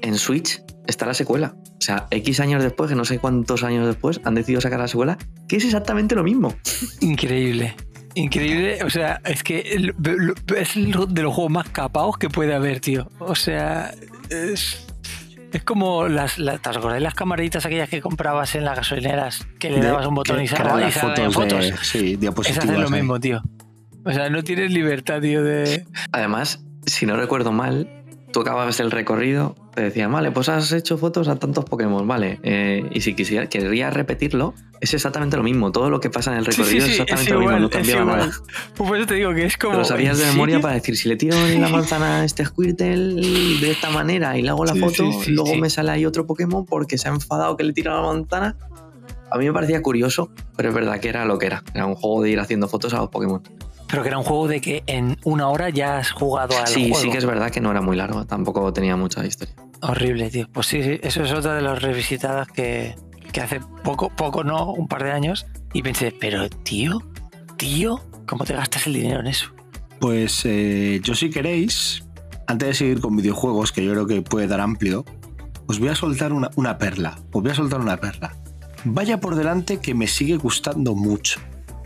En Switch está la secuela. O sea, X años después, que no sé cuántos años después, han decidido sacar la secuela, que es exactamente lo mismo. Increíble. Increíble. O sea, es que es de los juegos más capaos que puede haber, tío. O sea, es. Es como las, las, ¿te acordáis las camaritas aquellas que comprabas en las gasolineras? Que le dabas un botón que- y salían fotos, fotos. de- sí, Es diapositivas. hacer lo ahí. mismo, tío. O sea, no tienes libertad, tío, de. Además, si no recuerdo mal, tú acababas el recorrido, te decían, vale, pues has hecho fotos a tantos Pokémon, vale. eh, y si quisiera, querrías repetirlo, es exactamente lo mismo. Todo lo que pasa en el Sí, sí, recorrido sí, es es exactamente lo mismo, igual, no cambiaba igual. nada. Pues por eso te digo que es como. Pero sabías de ¿en memoria para decir, si le tiro en la manzana a este Squirtle de esta manera y le hago la Sí, foto, sí, sí, luego sí. me sale ahí otro Pokémon porque se ha enfadado que le tiro a la manzana. A mí me parecía curioso, pero es verdad que era lo que era. Era un juego de ir haciendo fotos a los Pokémon. Pero que era un juego de que en una hora ya has jugado al Sí, juego. sí que es verdad que no era muy largo, tampoco tenía mucha historia. Horrible, tío. Pues sí, sí, eso es otra de las revisitadas que, que hace poco, poco no, un par de años. Y pensé, pero tío, tío, ¿cómo te gastas el dinero en eso? Pues eh, yo si queréis, antes de seguir con videojuegos, que yo creo que puede dar amplio, os voy a soltar una, una perla. Os voy a soltar una perla. Vaya por delante que me sigue gustando mucho,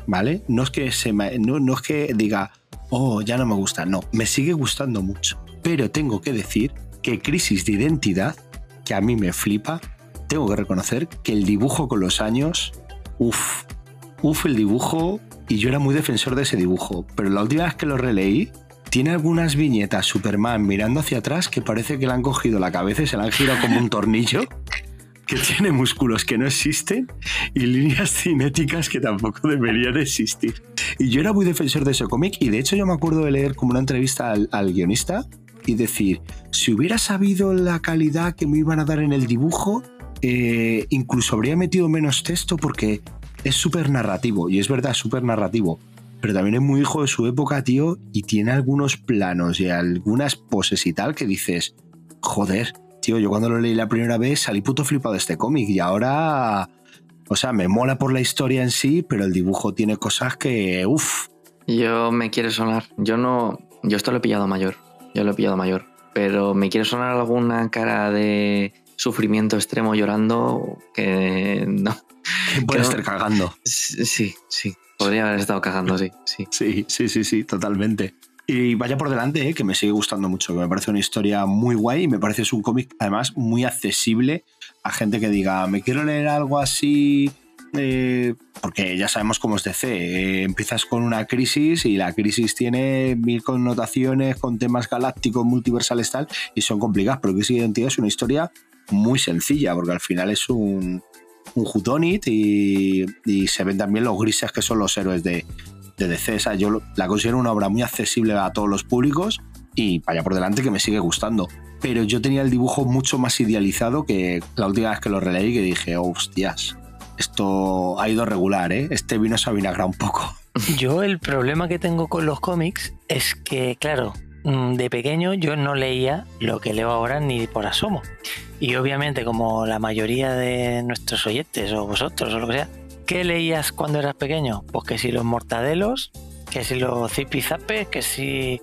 ¿vale? No es que, se me- no, no es que diga, oh, ya no me gusta, no, me sigue gustando mucho. Pero tengo que decir que Crisis de Identidad, que a mí me flipa, tengo que reconocer que el dibujo con los años, uff, uff el dibujo, y yo era muy defensor de ese dibujo, pero la última vez que lo releí, tiene algunas viñetas Superman mirando hacia atrás que parece que le han cogido la cabeza y se la han girado como un tornillo, que tiene músculos que no existen y líneas cinéticas que tampoco deberían existir. Y yo era muy defensor de ese cómic y de hecho yo me acuerdo de leer como una entrevista al, guionista y decir, si hubiera sabido la calidad que me iban a dar en el dibujo, eh, incluso habría metido menos texto porque es súper narrativo, y es verdad, súper narrativo, pero también es muy hijo de su época, tío, y tiene algunos planos y algunas poses y tal que dices, joder, tío, yo cuando lo leí la primera vez salí puto flipado de este cómic y ahora, o sea, me mola por la historia en sí, pero el dibujo tiene cosas que, uff, Yo me quiere sonar. Yo no. Yo esto lo he pillado mayor. Yo lo he pillado mayor. Pero me quiere sonar alguna cara de sufrimiento extremo llorando que no. puede no- estar cagando. Sí, sí. Podría haber estado cagando, sí, sí. Sí, sí, sí, sí, totalmente. Y vaya por delante, eh, que me sigue gustando mucho, que me parece una historia muy guay y me parece es un cómic además muy accesible a gente que diga, me quiero leer algo así, eh, porque ya sabemos cómo es DC, eh, empiezas con una crisis y la crisis tiene mil connotaciones con temas galácticos, multiversales tal, y son complicadas, pero Crisis de Identidad es una historia muy sencilla, porque al final es un, un y, y se ven también los grises que son los héroes de, de DC. Yo la considero una obra muy accesible a todos los públicos y vaya por delante que me sigue gustando. Pero yo tenía el dibujo mucho más idealizado que la última vez que lo releí que dije, "Oh, hostias, esto ha ido regular, ¿eh? Este vino se ha vinagrado un poco. Yo el problema que tengo con los cómics es que, claro, mm, de pequeño yo no leía lo que leo ahora ni por asomo. Y obviamente, como la mayoría de nuestros oyentes o vosotros o lo que sea, ¿qué leías cuando eras pequeño? Pues que si los mortadelos, que si los zipizapes, que si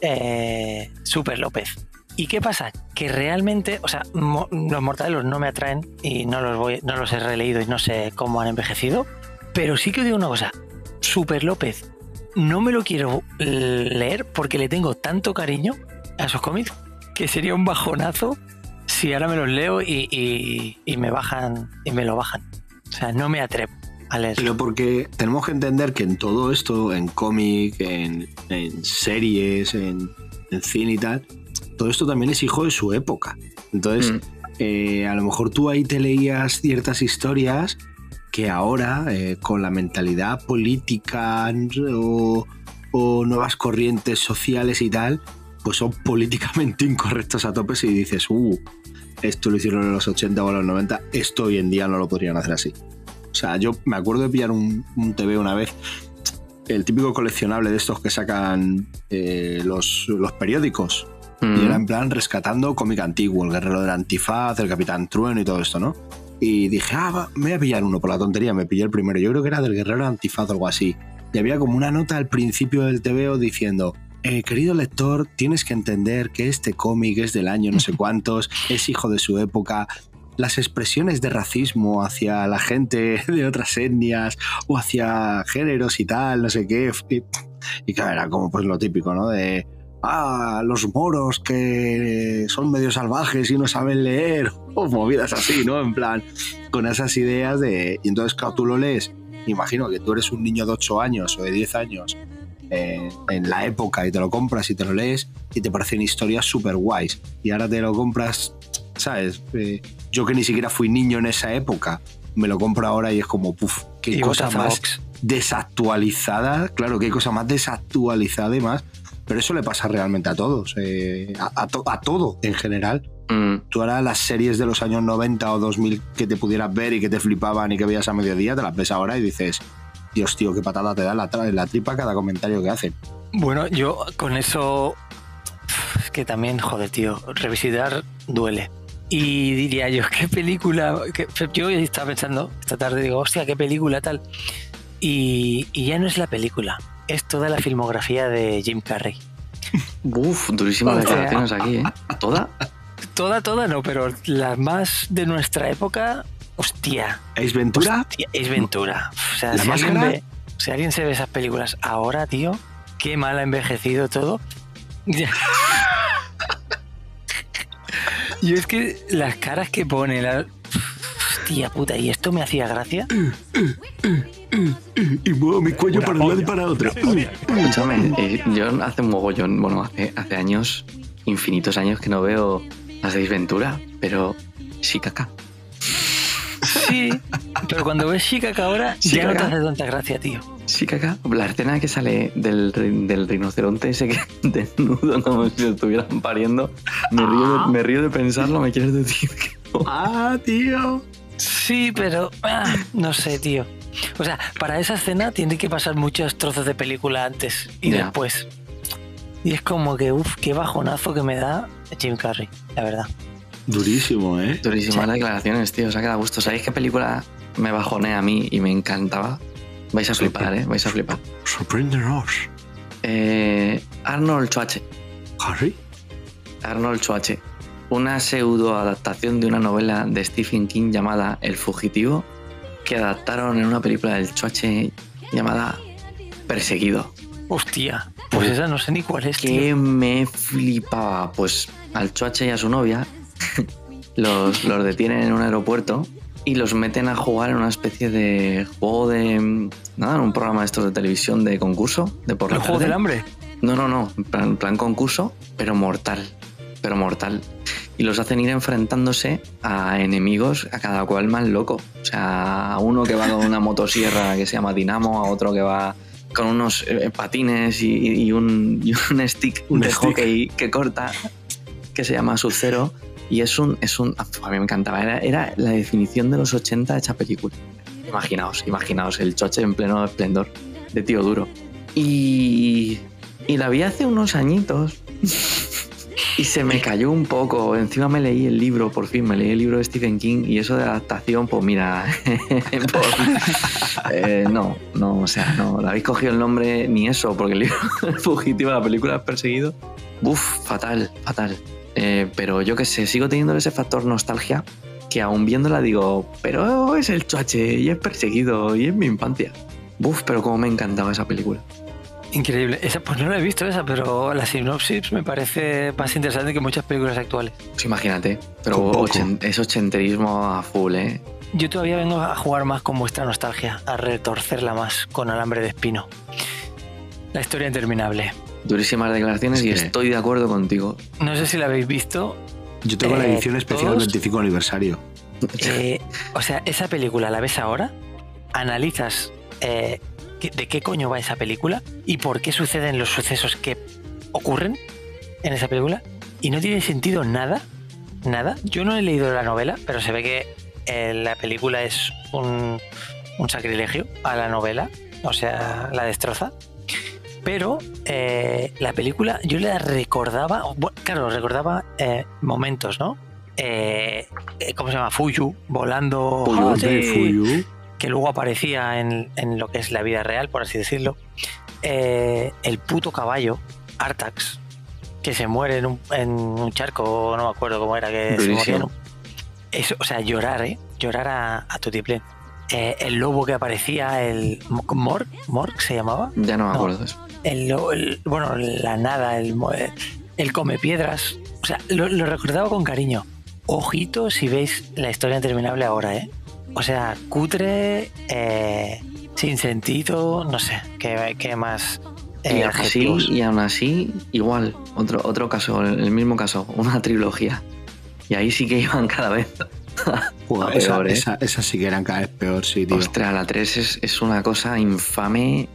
eh, Super López. ¿Y qué pasa? Que realmente, o sea, los mortadelos no me atraen y no los voy, no los he releído y no sé cómo han envejecido. Pero sí que os digo una cosa, Super López, no me lo quiero leer porque le tengo tanto cariño a esos cómics que sería un bajonazo si ahora me los leo y me bajan y me lo bajan. O sea, no me atrevo a leer. Pero porque tenemos que entender que en todo esto, en cómic, en, en series, en, en cine y tal, todo esto también es hijo de su época. Entonces, Mm. eh, a lo mejor tú ahí te leías ciertas historias que ahora, eh, con la mentalidad política o, o nuevas corrientes sociales y tal, pues son políticamente incorrectos a topes y dices, uh, esto lo hicieron en los 80 o en los 90, esto hoy en día no lo podrían hacer así. O sea, yo me acuerdo de pillar un, un TV una vez, el típico coleccionable de estos que sacan eh, los, los periódicos, Mm. y era en plan rescatando cómic antiguo, el guerrero del antifaz, el capitán trueno y todo esto, ¿no? Y dije, ah, va, me voy a pillar uno por la tontería, me pillé el primero. Yo creo que era del guerrero del antifaz o algo así. Y había como una nota al principio del TVO diciendo, eh, querido lector, tienes que entender que este cómic es del año no sé cuántos, es hijo de su época. Las expresiones de racismo hacia la gente de otras etnias o hacia géneros y tal, no sé qué. Y, y claro, era como pues lo típico, ¿no? De, ah, los moros que son medio salvajes y no saben leer, o movidas así, ¿no? En plan, con esas ideas de... Y entonces, claro, tú lo lees, imagino que tú eres un niño de 8 años o de 10 años eh, en la época y te lo compras y te lo lees y te parecen historias súper guays. Y ahora te lo compras, ¿sabes? Eh, yo que ni siquiera fui niño en esa época, me lo compro ahora y es como, puf, qué cosa más desactualizada, claro, qué cosa más desactualizada y más. Pero eso le pasa realmente a todos, eh, a, a to- a todo en general. Mm. Tú ahora las series de los años 90 o 2000 que te pudieras ver y que te flipaban y que veías a mediodía, te las ves ahora y dices, Dios tío, qué patada te da en la, la tripa cada comentario que hacen. Bueno, yo con eso. Es que también, joder, tío, revisitar duele. Y diría yo, ¿qué película? qué- yo estaba pensando esta tarde, digo, hostia, ¿qué película tal? Y, y ya no es la película, es toda la filmografía de Jim Carrey. Uf, durísimas declaraciones aquí, ¿eh? ¿Toda? Toda, toda no, pero las más de nuestra época, hostia. ¿Es Ventura? Hostia, es Ventura. O sea, ¿La si alguien, máscara? ve, si alguien se ve esas películas ahora, tío, qué mal ha envejecido todo. Ya. Y es que las caras que pone, la... hostia puta, y esto me hacía gracia. Y muevo mi cuello Una para un lado y para otro. Escúchame, eh, yo hace un mogollón, bueno, hace, hace años, infinitos años que no veo las de Ventura, pero sí caca. Sí, pero cuando ves Chica ahora, Sí, ya no te hace tanta gracia, tío. Caca. La escena que sale del, del rinoceronte ese que desnudo como si lo estuvieran pariendo, me río de, me río de pensarlo, me quieres decir que no. Ah, tío. Sí, pero ah, no sé, tío. O sea, para esa escena tiene que pasar muchos trozos de película antes y después. Y es como que, uff, qué bajonazo que me da Jim Carrey, la verdad. Durísimo, ¿eh? Durísimas declaraciones, tío, se ha quedado a gusto. ¿Sabéis qué película me bajonea a mí y me encantaba? Vais a flipar, ¿eh? Vais a flipar. Sorpréndenos. Eh, Arnold Schwarzenegger. Harry. Arnold Schwarzenegger. Una pseudo adaptación de una novela de Stephen King llamada El Fugitivo, que adaptaron en una película del Schwarzenegger llamada Perseguido. Hostia, pues esa no sé ni cuál es, tío. Que me flipaba. Pues al Schwarzenegger y a su novia los, los detienen en un aeropuerto y los meten a jugar en una especie de juego de. Nada, en un programa de estos de televisión de concurso, de por la ¿El juego tarde. del hambre? No, no, no, en plan, plan concurso, pero mortal, pero mortal. Y los hacen ir enfrentándose a enemigos, a cada cual más loco. O sea, a uno que va con una motosierra que se llama Dinamo, a otro que va con unos eh, patines y, y un, y un stick Un de stick. hockey que corta, que se llama Sub-Zero. Y es un, es un. A mí me encantaba, era, era la definición de los 80 hecha película. Imaginaos, imaginaos, el choche en pleno esplendor de tío duro. Y, y la vi hace unos añitos y se me cayó un poco. Encima me leí el libro, por fin me leí el libro de Stephen King y eso de adaptación, pues mira, eh, no, no, o sea, no, habéis cogido el nombre ni eso, porque el libro El fugitivo, la película es perseguido. Uf, fatal, fatal. Eh, pero yo qué sé, sigo teniendo ese factor nostalgia que aún viéndola digo, pero es el choche y es perseguido y es mi infancia. Uf, pero cómo me encantaba esa película. Increíble. Esa, pues no la he visto esa, pero la sinopsis me parece más interesante que muchas películas actuales. Pues imagínate, pero ochen- es ochenterismo a full, ¿eh? Yo todavía vengo a jugar más con vuestra nostalgia, a retorcerla más con alambre de espino. La historia interminable. Durísimas declaraciones Es y estoy de acuerdo contigo. No sé si la habéis visto. Yo tengo la Eh, edición especial todos- 25 aniversario. eh, o sea, esa película la ves ahora, analizas eh, de qué coño va esa película y por qué suceden los sucesos que ocurren en esa película y no tiene sentido nada, nada. Yo no he leído la novela, pero se ve que eh, la película es un, un sacrilegio a la novela, o sea, la destroza. Pero eh, la película yo la recordaba, bu- claro, recordaba eh, momentos, ¿no? Eh, ¿Cómo se llama? Fuyu, volando. Hombre, sí, Fuyu. que luego aparecía en, en lo que es la vida real, por así decirlo. El puto caballo, Artax, que se muere en un, en un charco, no me acuerdo cómo era, que se Eso, o sea, llorar, ¿eh? Llorar a, a tutiplén. Eh, el lobo que aparecía, el Morg, Morg se llamaba. Ya no me acuerdo eso. El, el- bueno, la nada, el, eh, el come piedras. O sea, lo, lo recordaba con cariño. Ojito si veis la historia interminable ahora, ¿eh? O sea, cutre, eh, sin sentido, no sé, qué, qué más eh, y, aún así, adjetivos. y aún así, igual, otro, otro caso, el mismo caso, una trilogía. Y ahí sí que iban cada vez. A esa, peor, ¿eh? esa, esa sí que eran cada vez peor, sí, tío. Ostras, la 3 es, es una cosa infame.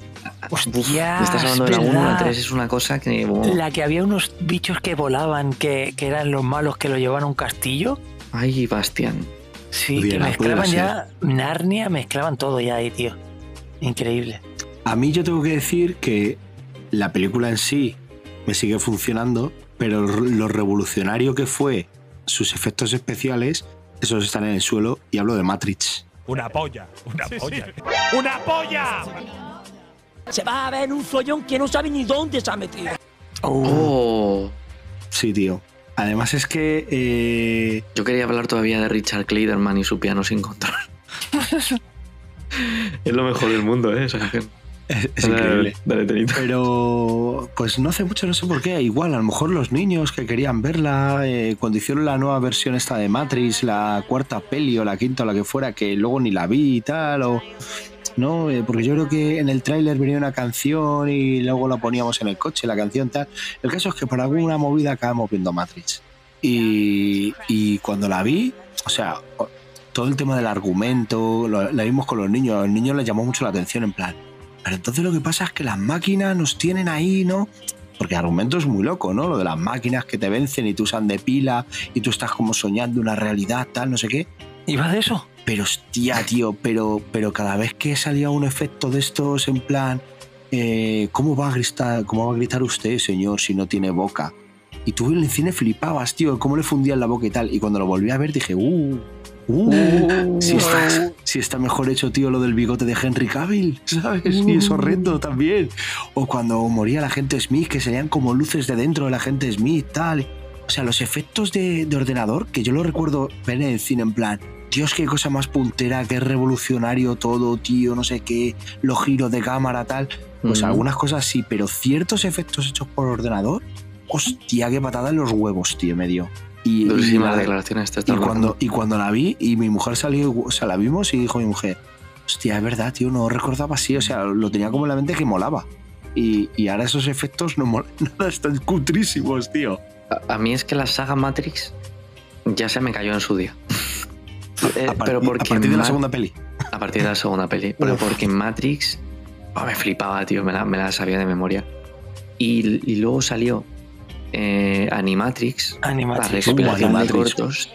Hostia, estás hablando es de la 1, la verdad. 3 es una cosa que. oh, La que había unos bichos que volaban, que, que eran los malos que lo llevaban a un castillo. Ay, Bastian. Sí, que mezclaban ya Narnia, mezclaban todo ya ahí, tío. Increíble. A mí yo tengo que decir que la película en sí me sigue funcionando, pero lo revolucionario que fue sus efectos especiales, esos están en el suelo y hablo de Matrix. Una polla, una polla. ¡Una polla! Se va a ver un follón que no sabe ni dónde se ha metido. Oh. Sí, tío. Además es que eh, Yo quería hablar todavía de Richard Clayderman y su piano sin control. es lo mejor del mundo, ¿eh? Esa es, es increíble. Dale, Tenito. Pero, pues no hace mucho, no sé por qué. Igual, a lo mejor los niños que querían verla, eh, cuando hicieron la nueva versión esta de Matrix, la cuarta peli o la quinta o la que fuera, que luego ni la vi y tal, o. ¿No? Eh, porque yo creo que en el tráiler venía una canción y luego la poníamos en el coche, la canción tal. El caso es que por alguna movida acabamos viendo Matrix. Y, y cuando la vi, o sea, todo el tema del argumento, lo- la vimos con los niños, a los niños les llamó mucho la atención, en plan, pero entonces lo que pasa es que las máquinas nos tienen ahí, ¿no? Porque el argumento es muy loco, ¿no? Lo de las máquinas que te vencen y te usan de pila y tú estás como soñando una realidad, tal, no sé qué. ¿Iba de eso? Pero hostia, tío, pero, pero cada vez que salía un efecto de estos en plan, eh, ¿cómo, va a gritar, ¿cómo va a gritar usted, señor, si no tiene boca? Y tú en el cine flipabas, tío, cómo le fundían la boca y tal. Y cuando lo volví a ver dije, uh, uh, si, está, si está mejor hecho, tío, lo del bigote de Henry Cavill, ¿sabes? Y es horrendo también. O cuando moría la gente Smith, que serían como luces de dentro de la gente Smith, tal. O sea, los efectos de, de ordenador, que yo lo recuerdo ver en el cine en plan, Dios, qué cosa más puntera, qué revolucionario todo, tío, no sé qué, los giros de cámara, tal. Pues algunas cosas sí, pero ciertos efectos hechos por ordenador, hostia, qué patada en los huevos, tío, me dio. Y, Durísimas declaraciones te y cuando, y cuando la vi y mi mujer salió, o sea, la vimos y dijo mi mujer, hostia, es verdad, tío, no recordaba así, o sea, lo tenía como en la mente que molaba. Y, y ahora esos efectos no molan nada, están cutrísimos, tío. A, a mí es que la saga Matrix ya se me cayó en su día. Eh, A, pero a porque partir de la segunda peli. A partir de la segunda peli. Pero porque Matrix oh, me flipaba, tío. Me la, me la sabía de memoria. Y, y luego salió eh, Animatrix, la Animatrix. recopilación de Animatrix. cortos.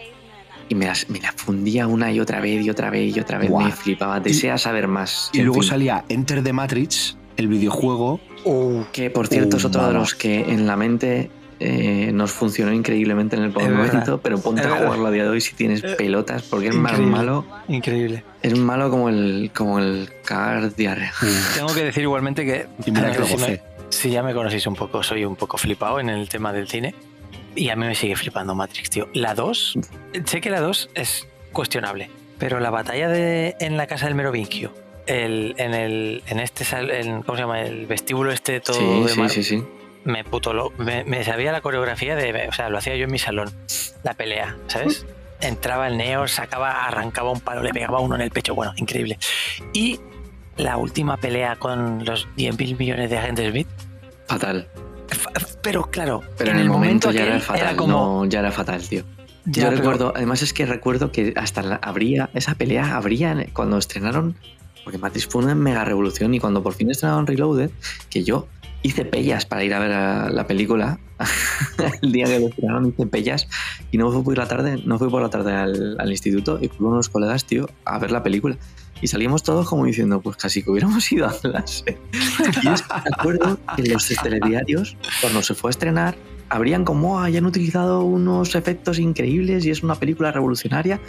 Y me, las- me la fundía una y otra vez y otra vez y otra vez. Me flipaba. Desea saber más. Y En luego fin. salía Enter the Matrix, el videojuego. Que por cierto es Uh, otro de los que en la mente eh, nos funcionó increíblemente en el momento, pero ponte a jugarlo a día de hoy si tienes Eh, pelotas, porque es más malo. Increíble. Es malo como el, como el cagar diarrea. Tengo que decir igualmente que Y mira no que lo sé si, me- gocé. si ya me conocéis un poco, soy un poco flipado en el tema del cine. Y a mí me sigue flipando Matrix, tío. La 2, sé que la 2 es cuestionable, pero la batalla de, en la casa del Merovingio, el, en, el, en este, en, ¿cómo se llama? El vestíbulo este todo Sí, de sí, sí, sí. Me puto lo, me, me sabía la coreografía de, o sea, lo hacía yo en mi salón, la pelea, ¿sabes? Entraba el Neo, sacaba, arrancaba un palo, le pegaba uno en el pecho, bueno, increíble. Y la última pelea con los 10.000 millones de agentes Smith, Fatal. pero claro, Pero en, el momento, ya era fatal, como. no, ya era fatal, tío. Ya, Yo pero- recuerdo, además es que recuerdo que hasta la- habría, esa pelea habría cuando estrenaron, porque Matrix fue una mega revolución y cuando por fin estrenaron Reloaded, que yo hice pellas para ir a ver la película, el día que lo estrenaron hice pellas y no fui por la tarde, no fui por la tarde al, instituto y fui unos colegas, tío, a ver la película. Y salimos todos como diciendo, pues casi que hubiéramos ido a clase. Y es- me acuerdo que en los telediarios, cuando se fue a estrenar, habrían como, "Ah, hayan utilizado unos efectos increíbles y es una película revolucionaria.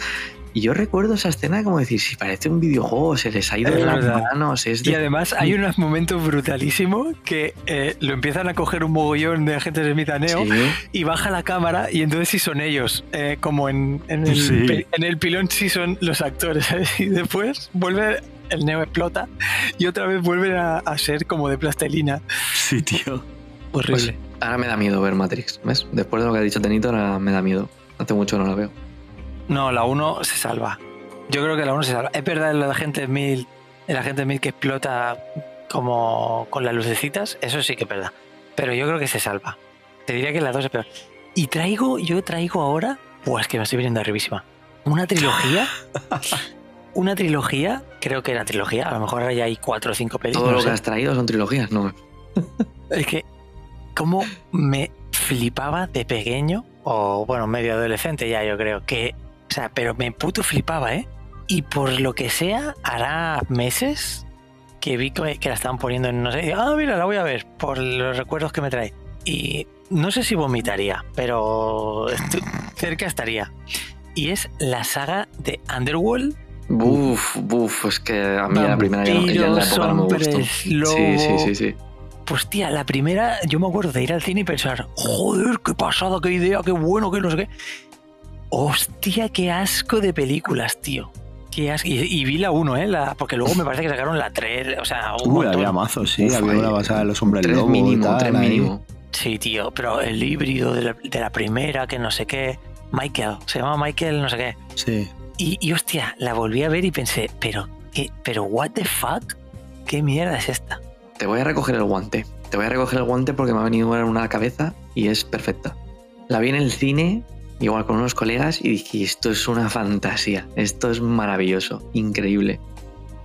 Y yo recuerdo esa escena como decir, si parece un videojuego, se les ha ido Es de las manos, es Y de... además hay unos momentos brutalísimos que eh, lo empiezan a coger un mogollón de agentes de Smith a Neo Sí, y baja la cámara y entonces sí son ellos, eh, como en, en el, Sí. pe- en el pilón sí son los actores. ¿sabes? Y después vuelve, el Neo explota y otra vez vuelven a, a ser como de plastelina. Sí, tío. Horrible. pues ahora me da miedo ver Matrix, ¿ves? Después de lo que ha dicho Tenito, ahora me da miedo. Hace mucho que no la veo. No, la 1 se salva. Yo creo que la 1 se salva. Es verdad el agente Smith, el agente Smith que explota como con las lucecitas, eso sí que es verdad. Pero yo creo que se salva. Te diría que la 2 es peor. Y traigo, yo traigo ahora, pues que me estoy viniendo arribísima. Una trilogía. una trilogía, creo que era trilogía, a lo mejor ahora ya hay cuatro o cinco películas. Todo lo que has traído son trilogías, ¿no? Es que, como me flipaba de pequeño, o bueno, medio adolescente ya, yo creo, que, sea, pero me puto flipaba, ¿eh? Y por lo que sea, hará meses que vi que, que la estaban poniendo en no sé, ah, mira, la voy a ver, por los recuerdos que me trae. Y no sé si vomitaría, pero cerca estaría. Y es la saga de Underworld. Buf, buf, es que a mí la primera ya, ya en la época no me gustó. hombres Sí, sí, lobo. sí, sí. Pues tía, la primera, yo me acuerdo de ir al cine y pensar, joder, qué pasada, qué idea, qué bueno, qué no sé qué. Hostia, qué asco de películas, tío. Qué asco. Y, y vi la 1, ¿eh? La, porque luego me parece que sacaron la 3, o sea, un Uy, montón. había mazos, sí. Uf, había una basada en los hombres Tres lobo mínimo, tal, tres ahí. mínimo. Sí, tío, pero el híbrido de la, de la primera, que no sé qué. Michael, se llama Michael, no sé qué. Sí. Y, y hostia, la volví a ver y pensé, pero, ¿qué? ¿Pero what the fuck? ¿Qué mierda es esta? Te voy a recoger el guante. Te voy a recoger el guante porque me ha venido en una cabeza y es perfecta. La vi en el cine, igual con unos colegas, y dije, esto es una fantasía. Esto es maravilloso, increíble.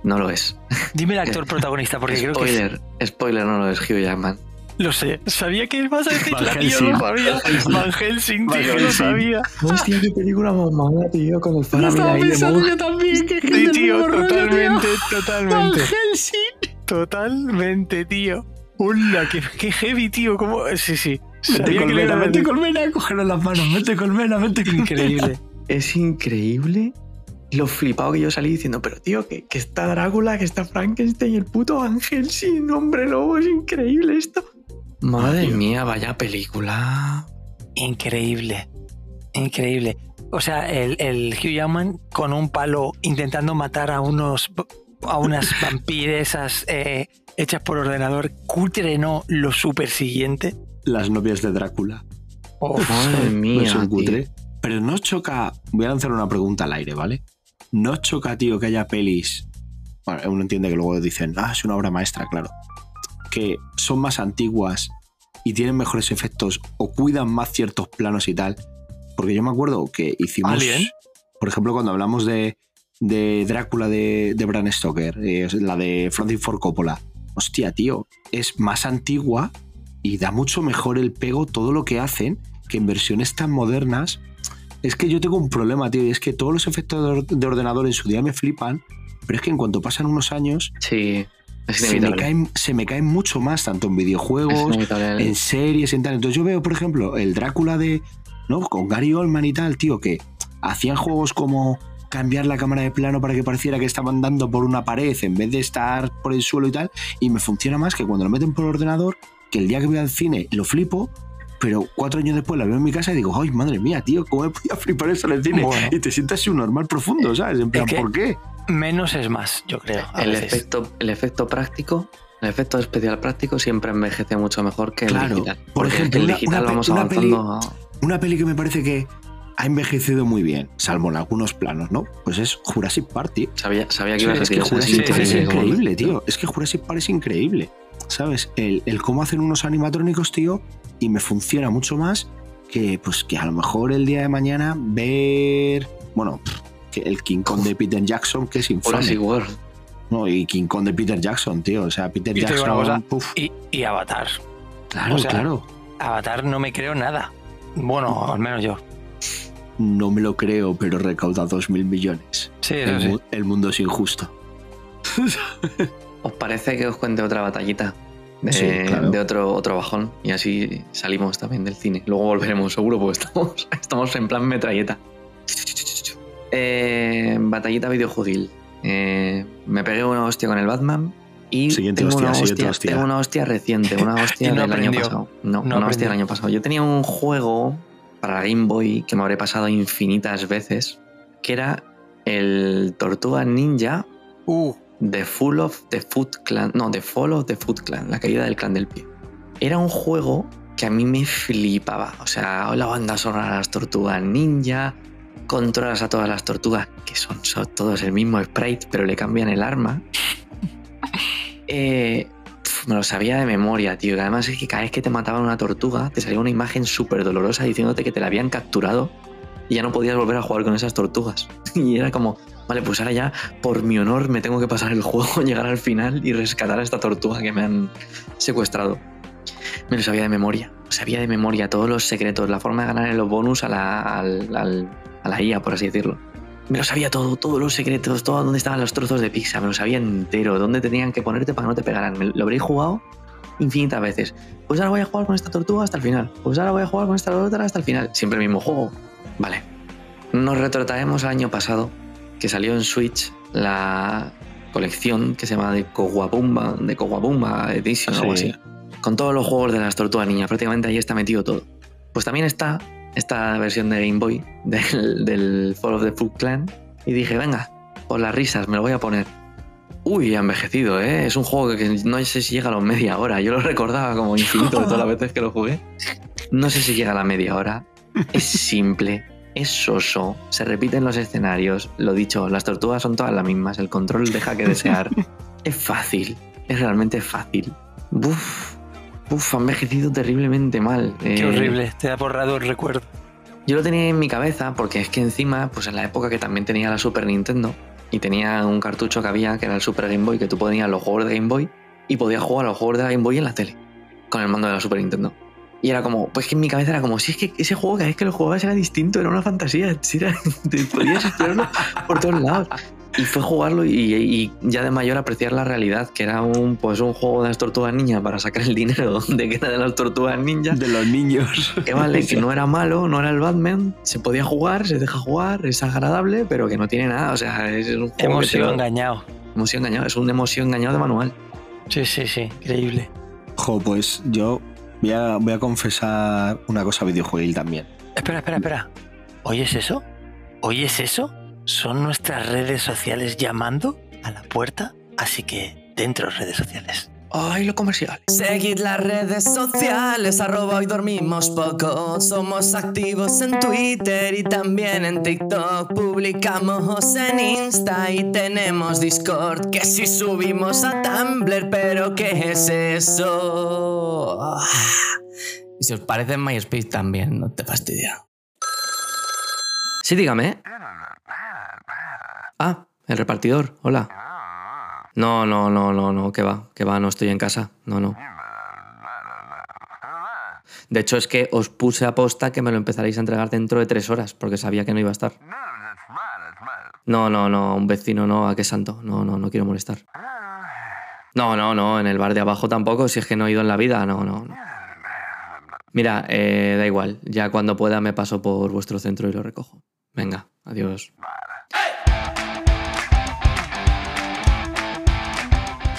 No lo es. Dime el actor protagonista, porque creo que... es- spoiler, spoiler, no lo es Hugh Jackman. Lo sé, sabía que ibas a decir Van la tío, Helsing. lo sabía. Van Helsing, Van tío, lo Helsing. sabía. Hostia, qué película más mala, tío, con el Faramir ahí de monje. yo también, que Sí, tío, totalmente, totalmente. Totalmente, tío. Hola, qué, qué heavy, tío. ¿Cómo? Sí, sí. Iba colmena, decir. colmena, cógelo las manos, vete colmena, vete colmena. Increíble. Es increíble lo flipado que yo salí diciendo, pero tío, que, que está Drácula, que está Frankenstein, el puto ángel sin hombre lobo, es increíble esto. Madre Tío. mía, vaya película. Increíble. Increíble. O sea, el, el Hugh Jackman con un palo intentando matar a unos a unas vampiresas eh, hechas por ordenador, cutre no lo super siguiente. Las novias de Drácula. Uf, Madre mía. Cutre. Pero no choca. Voy a lanzar una pregunta al aire, ¿vale? No choca, tío, que haya pelis. Bueno, uno entiende que luego dicen, ah, es una obra maestra, claro. Que son más antiguas y tienen mejores efectos o cuidan más ciertos planos y tal. Porque yo me acuerdo que hicimos. Alien. Por ejemplo, cuando hablamos de, de Drácula de, de Bram Stoker, eh, la de Francis Ford Coppola. Hostia, tío, es más antigua y da mucho mejor el pego todo lo que hacen que en versiones tan modernas. Es que yo tengo un problema, tío, y es que todos los efectos de or- de ordenador en su día me flipan, pero es que en cuanto pasan unos años, Sí, se me, caen, se me caen mucho más, tanto en videojuegos, en series, en tal. Entonces yo veo, por ejemplo, el Drácula de. ¿No? Con Gary Oldman y tal, tío, que hacían juegos como cambiar la cámara de plano para que pareciera que estaban dando por una pared en vez de estar por el suelo y tal. Y me funciona más que cuando lo meten por ordenador, que el día que voy al cine lo flipo. Pero cuatro años después la veo en mi casa y digo, ¡ay, madre mía, tío! ¿Cómo me podía flipar eso en el cine? Bueno. Y te sientes un normal profundo, ¿sabes? En plan, que- ¿por qué? menos es más, yo creo. el, veces. efecto, el efecto práctico, el efecto especial práctico siempre envejece mucho mejor que Claro. el digital. Por que ejemplo, el una- digital una pe- vamos una avanzando. a- Una peli que me parece que ha envejecido muy bien, salvo en algunos planos, ¿no? Pues es Jurassic Park, tío. Sabía, sabía que Sí, ibas a Es decir que es Jurassic Park es sí, increíble, tío. Es que Jurassic Park es increíble. ¿Sabes? El, el cómo hacen unos animatrónicos, tío, y me funciona mucho más que, pues, que a lo mejor el día de mañana ver, bueno, que el King Kong de Peter Jackson, que es infame. World. No, y King Kong de Peter Jackson, tío. O sea, Peter Y Jackson. cosa, Y, y Avatar. claro, o sea, claro. Avatar no me creo nada. Bueno, al menos yo. No me lo creo, pero recauda dos mil millones. Sí, eso El, sí. el mundo es injusto. ¿Os parece que os cuente otra batallita? De, Sí, claro. de otro, otro bajón. Y así salimos también del cine. Luego volveremos seguro porque estamos, estamos en plan metralleta. Eh, batallita videojuegil. Eh, me pegué una hostia con el Batman. Y Siguiente tengo, hostia, una siguiente hostia, hostia. tengo una hostia reciente, una hostia no del año pasado. No, No una hostia del año pasado. Yo tenía un juego para Game Boy que me habré pasado infinitas veces, que era el Tortuga Ninja Uh, The Full of the Foot Clan. No, The Fall of the Foot Clan, la caída del clan del pie. Era un juego que a mí me flipaba. O sea, la banda sonora de las tortugas ninja, controlas a todas las tortugas, que son, son todos el mismo sprite, pero le cambian el arma. Eh, pf, me lo sabía de memoria, tío. Además es que cada vez que te mataban una tortuga, te salía una imagen súper dolorosa diciéndote que te la habían capturado y ya no podías volver a jugar con esas tortugas. Y era como, vale, pues ahora ya, por mi honor, me tengo que pasar el juego, llegar al final y rescatar a esta tortuga que me han secuestrado. Me lo sabía de memoria. Sabía de memoria todos los secretos, la forma de ganar los bonus a la, al- al- a la IA, por así decirlo. Me lo sabía todo, todos los secretos, todo dónde estaban los trozos de pizza, me lo sabía entero, dónde tenían que ponerte para que no te pegaran. Lo habréis jugado infinitas veces. Pues ahora voy a jugar con esta tortuga hasta el final. Pues ahora voy a jugar con esta otra hasta el final. Siempre el mismo juego. Vale. Nos retrotraemos al año pasado, que salió en Switch la colección que se llama de Kowabumba, de Kowabumba Edition o algo Sí. así. Con todos los juegos de las tortugas niñas, prácticamente ahí está metido todo. Pues también está esta versión de Game Boy del, del Fall of the Foot Clan. Y dije, venga, por las risas, me lo voy a poner. Uy, ha envejecido, ¿eh? Es un juego que no sé si llega a los media hora. Yo lo recordaba como infinito de todas las veces que lo jugué. No sé si llega a la media hora. Es simple, es soso, se repiten los escenarios. Lo dicho, las tortugas son todas las mismas, el control deja que desear. es fácil, es realmente fácil. Buf, buf, ha envejecido terriblemente mal. qué Eh, horrible. Te ha borrado el recuerdo. yo lo tenía en mi cabeza porque es que encima, pues en la época que también tenía la Super Nintendo y tenía un cartucho que había que era el Super Game Boy, que tú ponías los juegos de Game Boy y podías jugar a los juegos de la Game Boy en la tele con el mando de la Super Nintendo. Y era como, pues que en mi cabeza era como, si es que ese juego cada vez que lo jugabas era distinto, era una fantasía, si era- te podías explorarlo por todos lados. Y fue jugarlo y, y ya de mayor apreciar la realidad, que era un, pues un juego de las tortugas ninjas para sacar el dinero de que era de las tortugas ninjas. De los niños. Que vale, que no era malo, no era el Batman, se podía jugar, se deja jugar, es agradable, pero que no tiene nada. O sea, es un juego. Hemos sido lo- engañados. hemos sido engañados, es un emoción engañado de manual. Sí, sí, sí. Increíble. Jo, pues yo voy a, voy a confesar una cosa videojueguil también. Espera, espera, espera. ¿Oyes eso? ¿Oyes eso? Son nuestras redes sociales llamando a la puerta, así que dentro redes sociales. ¡Ay, lo comercial! Seguid las redes sociales, arroba hoy dormimos poco. Somos activos en Twitter y también en TikTok. Publicamos en Insta y tenemos Discord. Que si subimos a Tumblr, pero ¿qué es eso? Ah. Y si os parece en MySpace también, no te fastidia. Sí, dígame. Ah, el repartidor, hola. No, no, no, no, no, que va, que va, no estoy en casa. No, no. De hecho, es que os puse a posta que me lo empezaréis a entregar dentro de tres horas, porque sabía que no iba a estar. No, no, no, un vecino no, a qué santo. No, no, no quiero molestar. No, no, no, en el bar de abajo tampoco, si es que no he ido en la vida, no, no, no. Mira, eh, da igual, ya cuando pueda me paso por vuestro centro y lo recojo. Venga, adiós.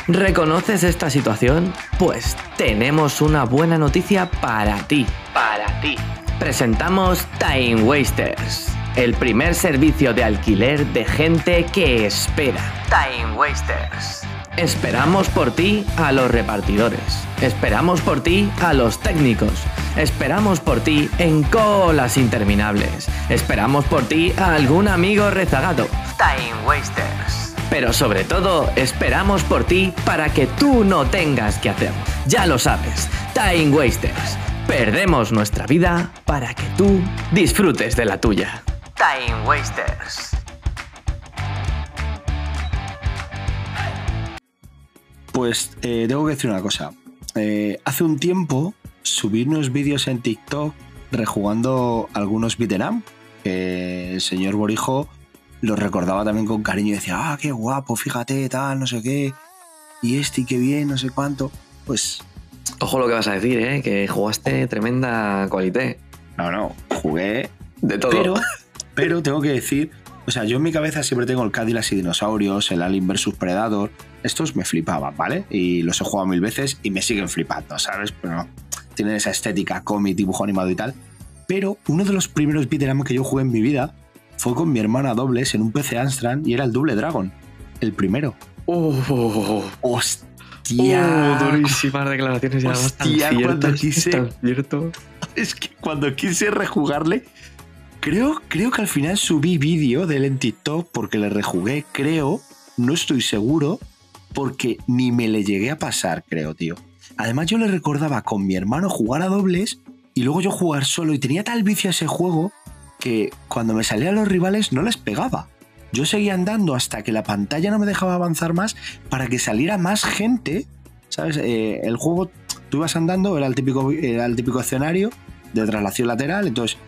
¿Reconoces esta situación? Pues tenemos una buena noticia para ti. Para ti. Presentamos Time Wasters, el primer servicio de alquiler de gente que espera. Time Wasters. Esperamos por ti a los repartidores. Esperamos por ti a los técnicos. Esperamos por ti en colas interminables. Esperamos por ti a algún amigo rezagado. Time Wasters. Pero sobre todo, esperamos por ti para que tú no tengas que hacerlo. Ya lo sabes, Time Wasters. Perdemos nuestra vida para que tú disfrutes de la tuya. Time Wasters. Pues eh, tengo que decir una cosa. Eh, hace un tiempo subí unos vídeos en TikTok rejugando algunos beat'em up, que el señor Borijo los recordaba también con cariño y decía, ah, qué guapo, fíjate, tal, no sé qué, y este, y qué bien, no sé cuánto. Pues Ojo lo que vas a decir, ¿eh? Que jugaste tremenda cualité. no, no, jugué De todo. Pero, pero tengo que decir, o sea, yo en mi cabeza siempre tengo el Cadillac y dinosaurios, el Alien vs Predator. Estos me flipaban, ¿vale? Y los he jugado mil veces y me siguen flipando, ¿sabes? Pero tienen esa estética cómic, dibujo animado y tal. Pero uno de los primeros beat'em que yo jugué en mi vida fue con mi hermana dobles en un PC Amstrad y era el Double Dragon. El primero. Uh, ¡Hostia! uh, durísimas declaraciones además tan Hostia, cuando ciertas, quise- tan cierto. Es que cuando quise rejugarle, creo, creo que al final subí vídeo de él en TikTok porque le rejugué, creo, no estoy seguro, porque ni me le llegué a pasar, creo, tío. Además, yo le recordaba con mi hermano jugar a dobles y luego yo jugar solo y tenía tal vicio a ese juego que cuando me salían los rivales no les pegaba. Yo seguía andando hasta que la pantalla no me dejaba avanzar más para que saliera más gente. ¿Sabes? Eh, el juego, tú ibas andando, era el típico, era el típico escenario de traslación lateral, entonces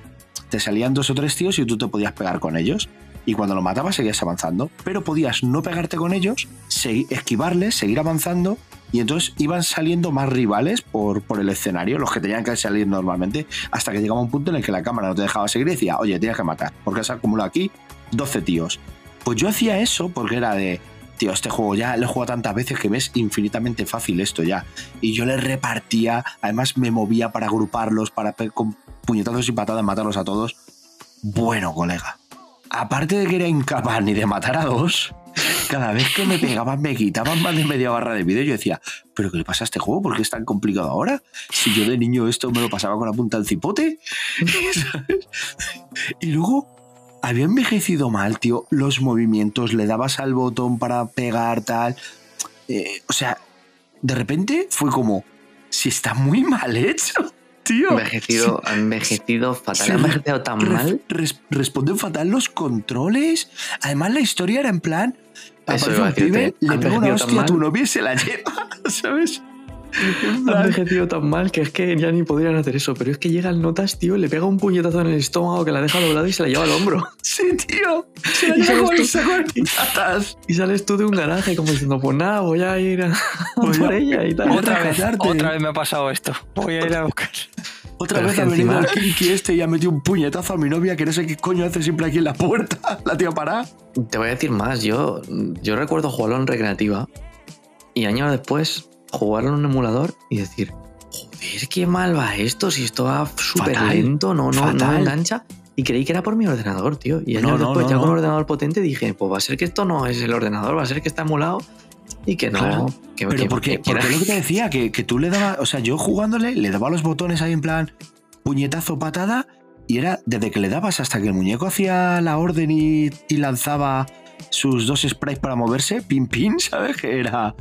te salían dos o tres tíos y tú te podías pegar con ellos. Y cuando lo matabas seguías avanzando. Pero podías no pegarte con ellos, esquivarles, seguir avanzando. Y entonces iban saliendo más rivales por, por el escenario, los que tenían que salir normalmente, hasta que llegaba un punto en el que la cámara no te dejaba seguir y decía, oye, tienes que matar, porque has acumulado aquí 12 tíos. Pues yo hacía eso porque era de, tío, este juego ya lo he jugado tantas veces que ves infinitamente fácil esto ya. Y yo le repartía, además me movía para agruparlos, para con puñetazos y patadas matarlos a todos. Bueno, colega, aparte de que era incapaz ni de matar a dos, cada vez que me pegaban me quitaban más de media barra de vídeo. Yo decía, ¿pero qué le pasa a este juego? ¿Por qué es tan complicado ahora? Si yo de niño esto me lo pasaba con la punta del cipote. ¿Sabes? Y luego había envejecido mal, tío. Los movimientos, le dabas al botón para pegar, tal. Eh, o sea, de repente fue como, si está muy mal hecho, tío. Envejecido, ha envejecido fatal. Sí, Ha envejecido tan mal. res- responden fatal los controles. Además, la historia era en plan. Eso Aparece iba a un pibe, le pega una hostia a tu mal. novia y se la lleva, ¿sabes? En Ha plan, envejecido tan mal que es que ya ni podrían hacer eso. Pero es que llega el notas, tío, le pega un puñetazo en el estómago que la deja doblada y se la lleva al hombro. Sí, tío. Se la ¿Y lleva con tú? el saco. Y sales tú de un garaje como diciendo, pues nada, voy a ir a Voy por a- ella y tal. Otra vez, otra vez me ha pasado esto. Voy a ir a buscar. Otra Pero vez ha venido encima- el kinky este y ha metido un puñetazo a mi novia que no sé qué coño hace siempre aquí en la puerta. La tía para. Te voy a decir más, yo, yo recuerdo jugarlo en recreativa y años después jugarlo en un emulador y decir, joder, qué mal va esto, si esto va súper lento, no, no, no fatal. engancha. Y creí que era por mi ordenador, tío. Y años No, no, después, no, ya con no. un ordenador potente, dije, pues va a ser que esto no es el ordenador, va a ser que está emulado y que no. Claro. que, Pero que- porque, que- que porque lo que te decía, que, que tú le dabas, o sea, yo jugándole, le daba los botones ahí en plan puñetazo, patada, y era desde que le dabas hasta que el muñeco hacía la orden y, y lanzaba sus dos sprites para moverse, pin pin, ¿sabes? Que era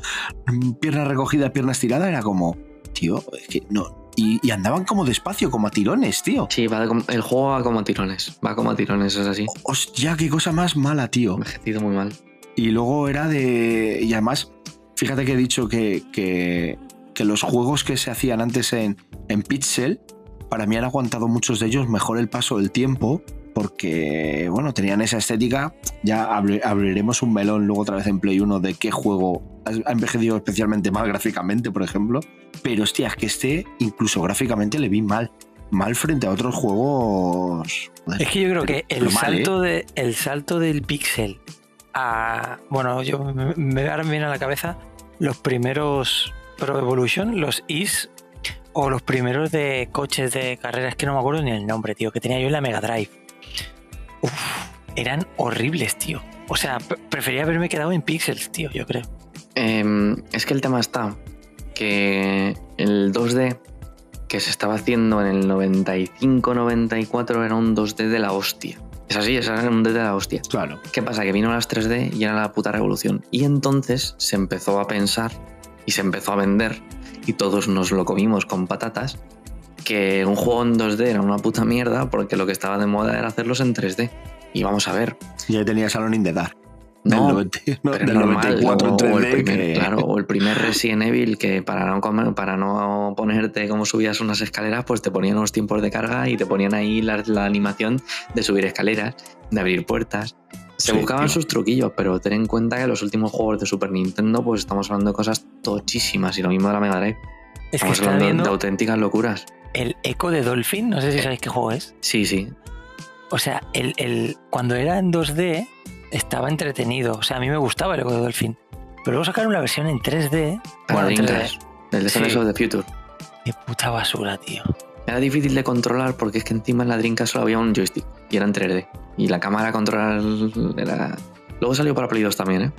pierna recogida, pierna estirada, era como, tío, es que no. Y, y andaban como despacio, como a tirones, tío. Sí, va como- el juego va como a tirones, va como a tirones, es así. Hostia, qué cosa más mala, tío. Envejecido muy mal. Y luego era de. Y además, fíjate que he dicho que, que, que los juegos que se hacían antes en, en Pixel, para mí han aguantado muchos de ellos mejor el paso del tiempo, porque, bueno, tenían esa estética. Ya abri- abriremos un melón luego otra vez en Play 1 de qué juego ha envejecido especialmente mal gráficamente, por ejemplo. Pero, hostia, es que este, incluso gráficamente, le vi mal. Mal frente a otros juegos. joder, Es que yo creo que el mal, ¿eh? salto, de, el salto del pixel Bueno, yo me, me ahora viene a la cabeza los primeros Pro Evolution, los Is, o los primeros de coches de carreras, que no me acuerdo ni el nombre, tío, que tenía yo en la Mega Drive. Uf, eran horribles, tío. O sea, pre- prefería haberme quedado en pixels, tío, yo creo. Em, es que el tema está que el 2D que se estaba haciendo en el 95-94 era un 2D de la hostia. Es así, es un D de la hostia. Claro. ¿Qué pasa? Que vino las 3D y era la puta revolución. Y entonces se empezó a pensar y se empezó a vender y todos nos lo comimos con patatas que un juego en 2D era una puta mierda porque lo que estaba de moda era hacerlos en 3D. Y vamos a ver. Ya tenía Salón in the Dark. No, del 90 no, pero del normal, 94 en o, o el 3D, primer, que- claro, o el primer Resident Evil que para no comer- para no ponerte como subías unas escaleras, pues te ponían unos tiempos de carga y te ponían ahí la, la animación de subir escaleras, de abrir puertas. Se Sí, buscaban tío. sus truquillos, pero ten en cuenta que los últimos juegos de Super Nintendo, pues estamos hablando de cosas tochísimas y lo mismo de la Mega Drive. Es que Estamos está hablando de auténticas locuras. el eco de Dolphin, no sé si sabéis qué juego es. Sí, sí. O sea, el, el- cuando era en 2D estaba entretenido. O sea, a mí me gustaba el eco de Dolphin. Pero luego sacaron la versión en 3D. Para Bueno, en Dreamcast, 3D. el Defenders Sí. of the Future. Qué puta basura, tío. Era difícil de controlar porque es que encima en la Dreamcast solo había un joystick y era en 3D. Y la cámara controlar era... Luego salió para Play 2 también, ¿eh?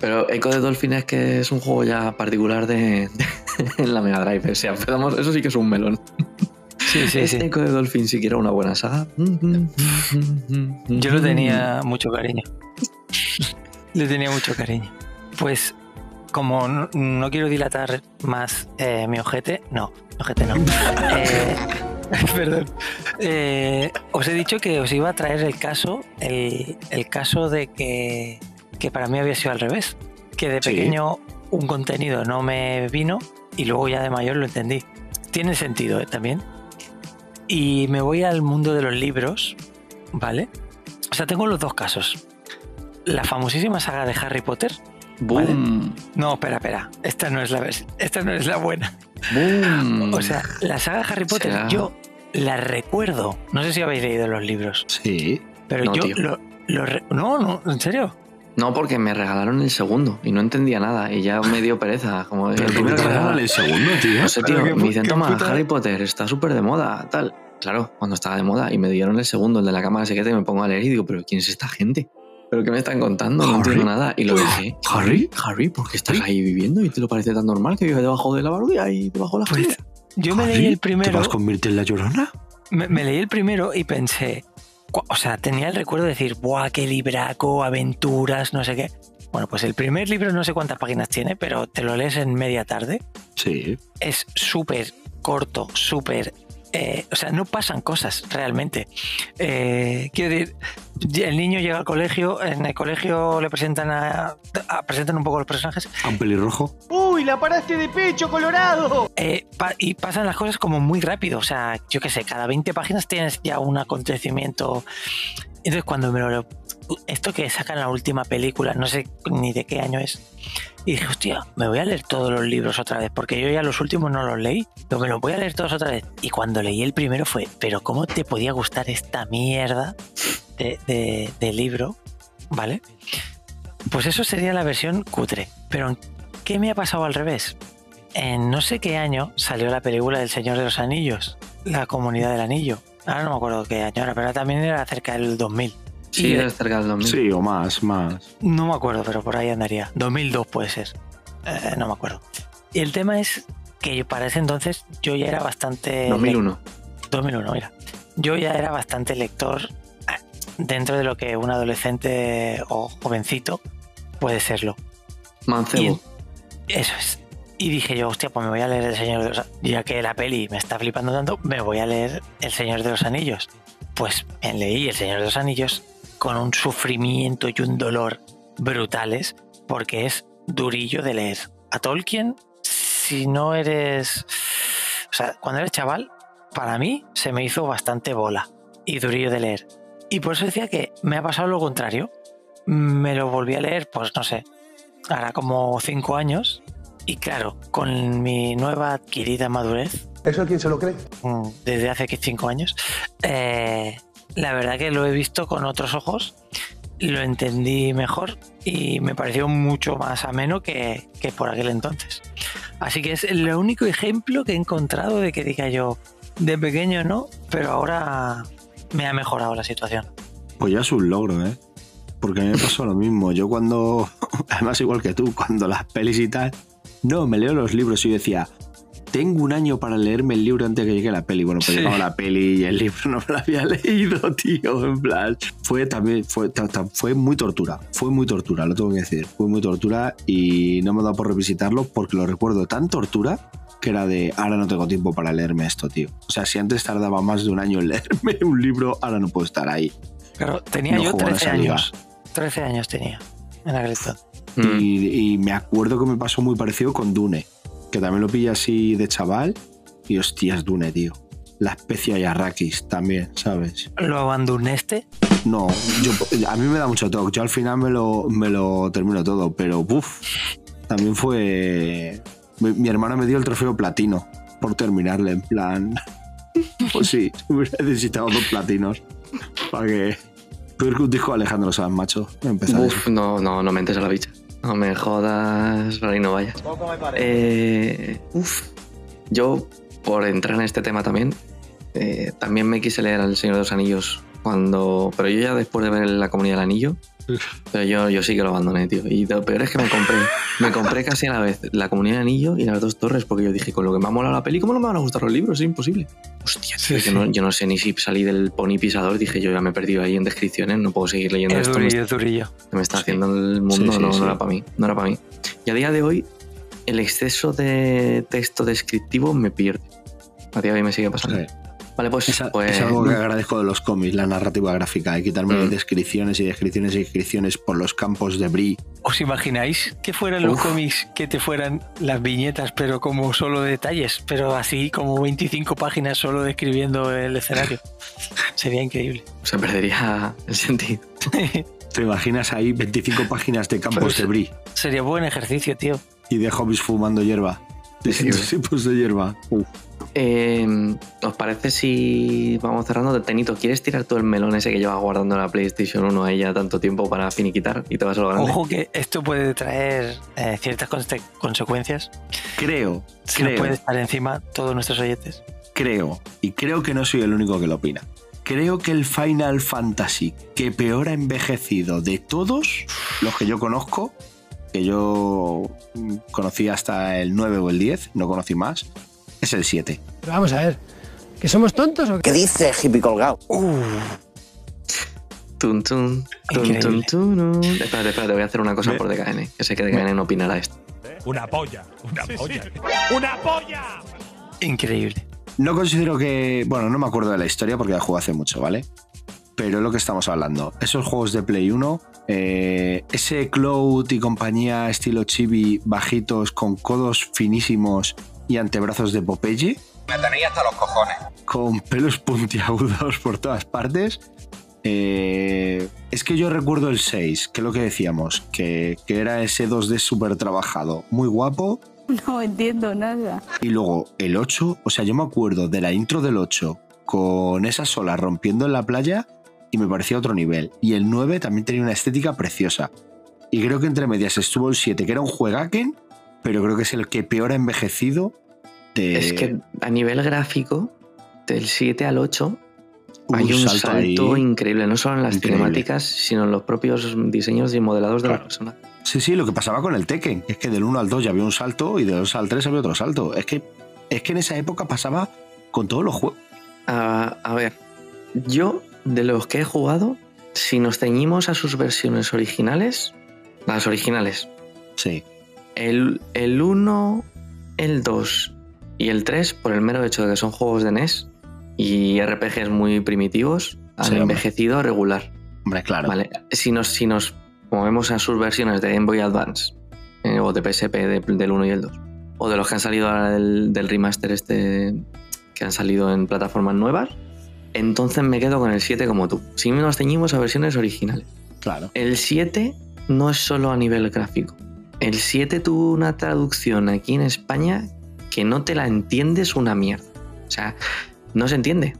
Pero Echo de Dolphin es que es un juego ya particular de, en la Mega Drive. O sea, eso sí que es un melón. Sí, sí, ¿Es sí. Echo de Dolphin siquiera una buena saga? Yo lo tenía mucho cariño. Le tenía mucho cariño. Pues, como no, no quiero dilatar más eh, mi ojete, no, ojete no. Eh, perdón. Eh, os he dicho que os iba a traer el caso, el, el caso de que, que para mí había sido al revés. Que de Sí. pequeño un contenido no me vino y luego ya de mayor lo entendí. Tiene sentido ¿eh? también. Y me voy al mundo de los libros, ¿vale? O sea, tengo los dos casos. La famosísima saga de Harry Potter. ¡Boom! No, espera, espera. Esta no es la esta no es la buena. ¡Boom! O sea, la saga de Harry Potter, yo la recuerdo. No sé si habéis leído los libros, Sí. pero No, yo lo, lo re- No, no, en serio. No, porque me regalaron el segundo y no entendía nada y ya me dio pereza. Como Pero el ¿por qué primero te que me regalan regalaron. el segundo, tío? No sé, tío, Pero me dicen, toma, puta- Harry Potter está súper de moda, tal. Claro, cuando estaba de moda y me dieron el segundo, el de la cámara secreta, y me pongo a leer y digo, pero ¿quién es esta gente? ¿Pero qué me están contando? No entiendo nada. Y lo dejé. ¿Harry? Harry, ¿por qué estás ahí viviendo y te lo parece tan normal que vive debajo de la barudía y debajo de la Pues yo me leí el ¿Te primero. vas a convertir en la llorona? me, me leí el primero y pensé, o sea, tenía el recuerdo de decir, ¡buah, qué libraco, aventuras, no sé qué! Bueno, pues el primer libro no sé cuántas páginas tiene, pero te lo lees en media tarde. Sí. Es súper corto, súper... eh, o sea, no pasan cosas realmente. Eh, quiero decir, el niño llega al colegio, en el colegio le presentan a, a- presentan un poco los personajes ¿A un pelirrojo? ¡Uy, la paraste de pecho, Colorado! Eh, pa- y pasan las cosas como muy rápido. O sea, yo qué sé, cada 20 páginas tienes ya un acontecimiento. Entonces, cuando me lo. Esto que sacan la última película, no sé ni de qué año es. Y dije, hostia, me voy a leer todos los libros otra vez, porque yo ya los últimos no los leí, pero me los voy a leer todos otra vez. Y cuando leí el primero fue, pero ¿cómo te podía gustar esta mierda de, de- libro? ¿Vale? Pues eso sería la versión cutre. Pero ¿qué me ha pasado al revés? En no sé qué año salió la película del Señor de los Anillos, La Comunidad del Anillo. Ahora no me acuerdo qué año era, pero también era cerca del 2000. Sí, Y- era cerca del 2000. Sí, o más, más. no me acuerdo, pero por ahí andaría. 2002 puede ser. Eh, no me acuerdo. Y el tema es que yo para ese entonces yo ya era bastante... 2001. 2001, mira. Yo ya era bastante lector eh, dentro de lo que un adolescente o jovencito puede serlo. Mancebo. Y eso es. Y dije yo, hostia, pues me voy a leer El Señor de los Anillos. Ya que la peli me está flipando tanto, me voy a leer El Señor de los Anillos. Pues me leí El Señor de los Anillos con un sufrimiento y un dolor brutales, porque es durillo de leer. A Tolkien, si no eres. O sea, cuando eres chaval, para mí se me hizo bastante bola y durillo de leer. Y por eso decía que me ha pasado lo contrario. Me lo volví a leer, pues no sé, hará como cinco años. Y claro, con mi nueva adquirida madurez, ¿Eso quién se lo cree? mm, desde hace que cinco años, eh, la verdad que lo he visto con otros ojos, lo entendí mejor y me pareció mucho más ameno que, que por aquel entonces. Así que es el único ejemplo que he encontrado de que diga yo, de pequeño no, pero ahora me ha mejorado la situación. Pues ya es un logro, ¿eh? Porque a mí me pasó lo mismo. Yo cuando, además igual que tú, cuando las pelis y tal, no, me leo los libros y decía, tengo un año para leerme el libro antes de que llegue la peli. Bueno, pues Sí. llegaba la peli y el libro no me lo había leído, tío. En plan, fue también, fue, fue muy tortura. Fue muy tortura, lo tengo que decir. Fue muy tortura y no me ha dado por revisitarlo porque lo recuerdo tan tortura que era de ahora no tengo tiempo para leerme esto, tío. O sea, si antes tardaba más de un año en leerme un libro, ahora no puedo estar ahí. Claro, tenía No yo juego en 13 esa liga. años. 13 años tenía en entonces. Mm. Y, y me acuerdo que me pasó muy parecido con Dune, que también lo pillé así de chaval. Y hostias, Dune, tío. La especia y Arrakis también, ¿sabes? ¿Lo abandonaste? No, yo, a mí me da mucho toque. Yo al final me lo, me lo termino todo, pero uff, también fue. Mi, mi hermano me dio el trofeo platino por terminarle, en plan. Pues sí, hubiera necesitado dos platinos para que. Peor que un disco de Alejandro Sanz, macho. Uf, no, no, no mentes a la bicha. No me jodas, Rey, no vayas. Eh, uf, yo, por entrar en este tema también, eh, también me quise leer El Señor de los Anillos cuando. Pero yo ya después de ver La Comunidad del Anillo, pero yo, yo sí que lo abandoné, tío. Y lo peor es que me compré, me compré casi a la vez La Comunidad del Anillo y Las Dos Torres, porque yo dije, con lo que me ha molado la peli, ¿cómo no me van a gustar los libros? Es imposible. Hostia, tío, Sí, yo, No, yo no sé ni si salí del pony pisador, dije, yo ya me he perdido ahí en descripciones, no puedo seguir leyendo Es esto. me durillo, es durillo. que me está haciendo el mundo Sí, no, no era para mí no era para mí y a día de hoy el exceso de texto descriptivo me pierde a día de hoy me sigue pasando. Vale pues, Es, pues es algo que agradezco de los cómics, la narrativa gráfica, y quitarme Mm. descripciones y descripciones y descripciones por los campos de brie. ¿Os imagináis que fueran los cómics que te fueran las viñetas, pero como solo detalles, pero así como 25 páginas solo describiendo el escenario? Sería increíble. se perdería el sentido ¿Te imaginas ahí 25 páginas de campos Pues- de brie Sería buen ejercicio, tío. y de hobbies fumando hierba? Distintos tipos de hierba. Uf. Eh, ¿os parece si vamos cerrando? Tenito, ¿quieres tirar todo el melón ese que llevas guardando en la PlayStation 1 ahí ya tanto tiempo para finiquitar y te vas a lo grande? Ojo que esto puede traer eh, ciertas conse- consecuencias. Creo, Si nos creo, puede estar encima todos nuestros oyentes. creo, y creo que no soy el único que lo opina. Creo que el Final Fantasy que peor ha envejecido de todos los que yo conozco, que yo mm, conocí hasta el 9 o el 10, no conocí más, es el 7. Pero vamos a ver, ¿que somos tontos o qué? ¿Qué dice hippie colgado? Tun, tun, tun, Increíble. tun, tun. Espérate, espérate, voy a hacer una cosa por DKN, que sé que DKN no opinará esto. Una polla. Una polla. ¡Una polla! Increíble. No considero que. Bueno, no me acuerdo de la historia porque la jugué hace mucho, ¿vale? Pero es lo que estamos hablando. Esos juegos de Play 1, eh, ese Cloud y compañía estilo chibi, bajitos, con codos finísimos y antebrazos de Popeye. Me tenéis hasta los cojones. Con pelos puntiagudos por todas partes. Eh, es que yo recuerdo el 6, que es lo que decíamos, que, que era ese 2D súper trabajado, muy guapo, No entiendo nada. y luego el 8, o sea, yo me acuerdo de la intro del 8 con esas olas rompiendo en la playa y me parecía otro nivel. Y el 9 también tenía una estética preciosa. Y creo que entre medias estuvo el 7, que era un juegaken, pero creo que es el que peor ha envejecido Es que a nivel gráfico, del 7 al 8, hay un salto, increíble, no solo en las Increíble. cinemáticas, sino en los propios diseños y modelados de Claro. la persona. Sí, sí, lo que pasaba con el Tekken, es que del 1 al 2 ya había un salto y del 2 al 3 había otro salto. Es que, es que en esa época pasaba con todos los juegos. A, a ver, yo de los que he jugado, si nos ceñimos a sus versiones originales, las originales, Sí, el, el 1, el 2 y el 3, por el mero hecho de que son juegos de NES y RPGs muy primitivos, han Sí, hombre. envejecido regular. hombre, claro. Vale, si nos, si nos movemos a sus versiones de Game Boy Advance eh, o de PSP de- del 1 y el 2, o de los que han salido ahora del, del remaster este que han salido en plataformas nuevas, entonces me quedo con el 7 como tú. Si nos ceñimos a versiones originales. Claro. El 7 no es solo a nivel gráfico. El 7 tuvo una traducción aquí en España que no te la entiendes una mierda. O sea, no se entiende.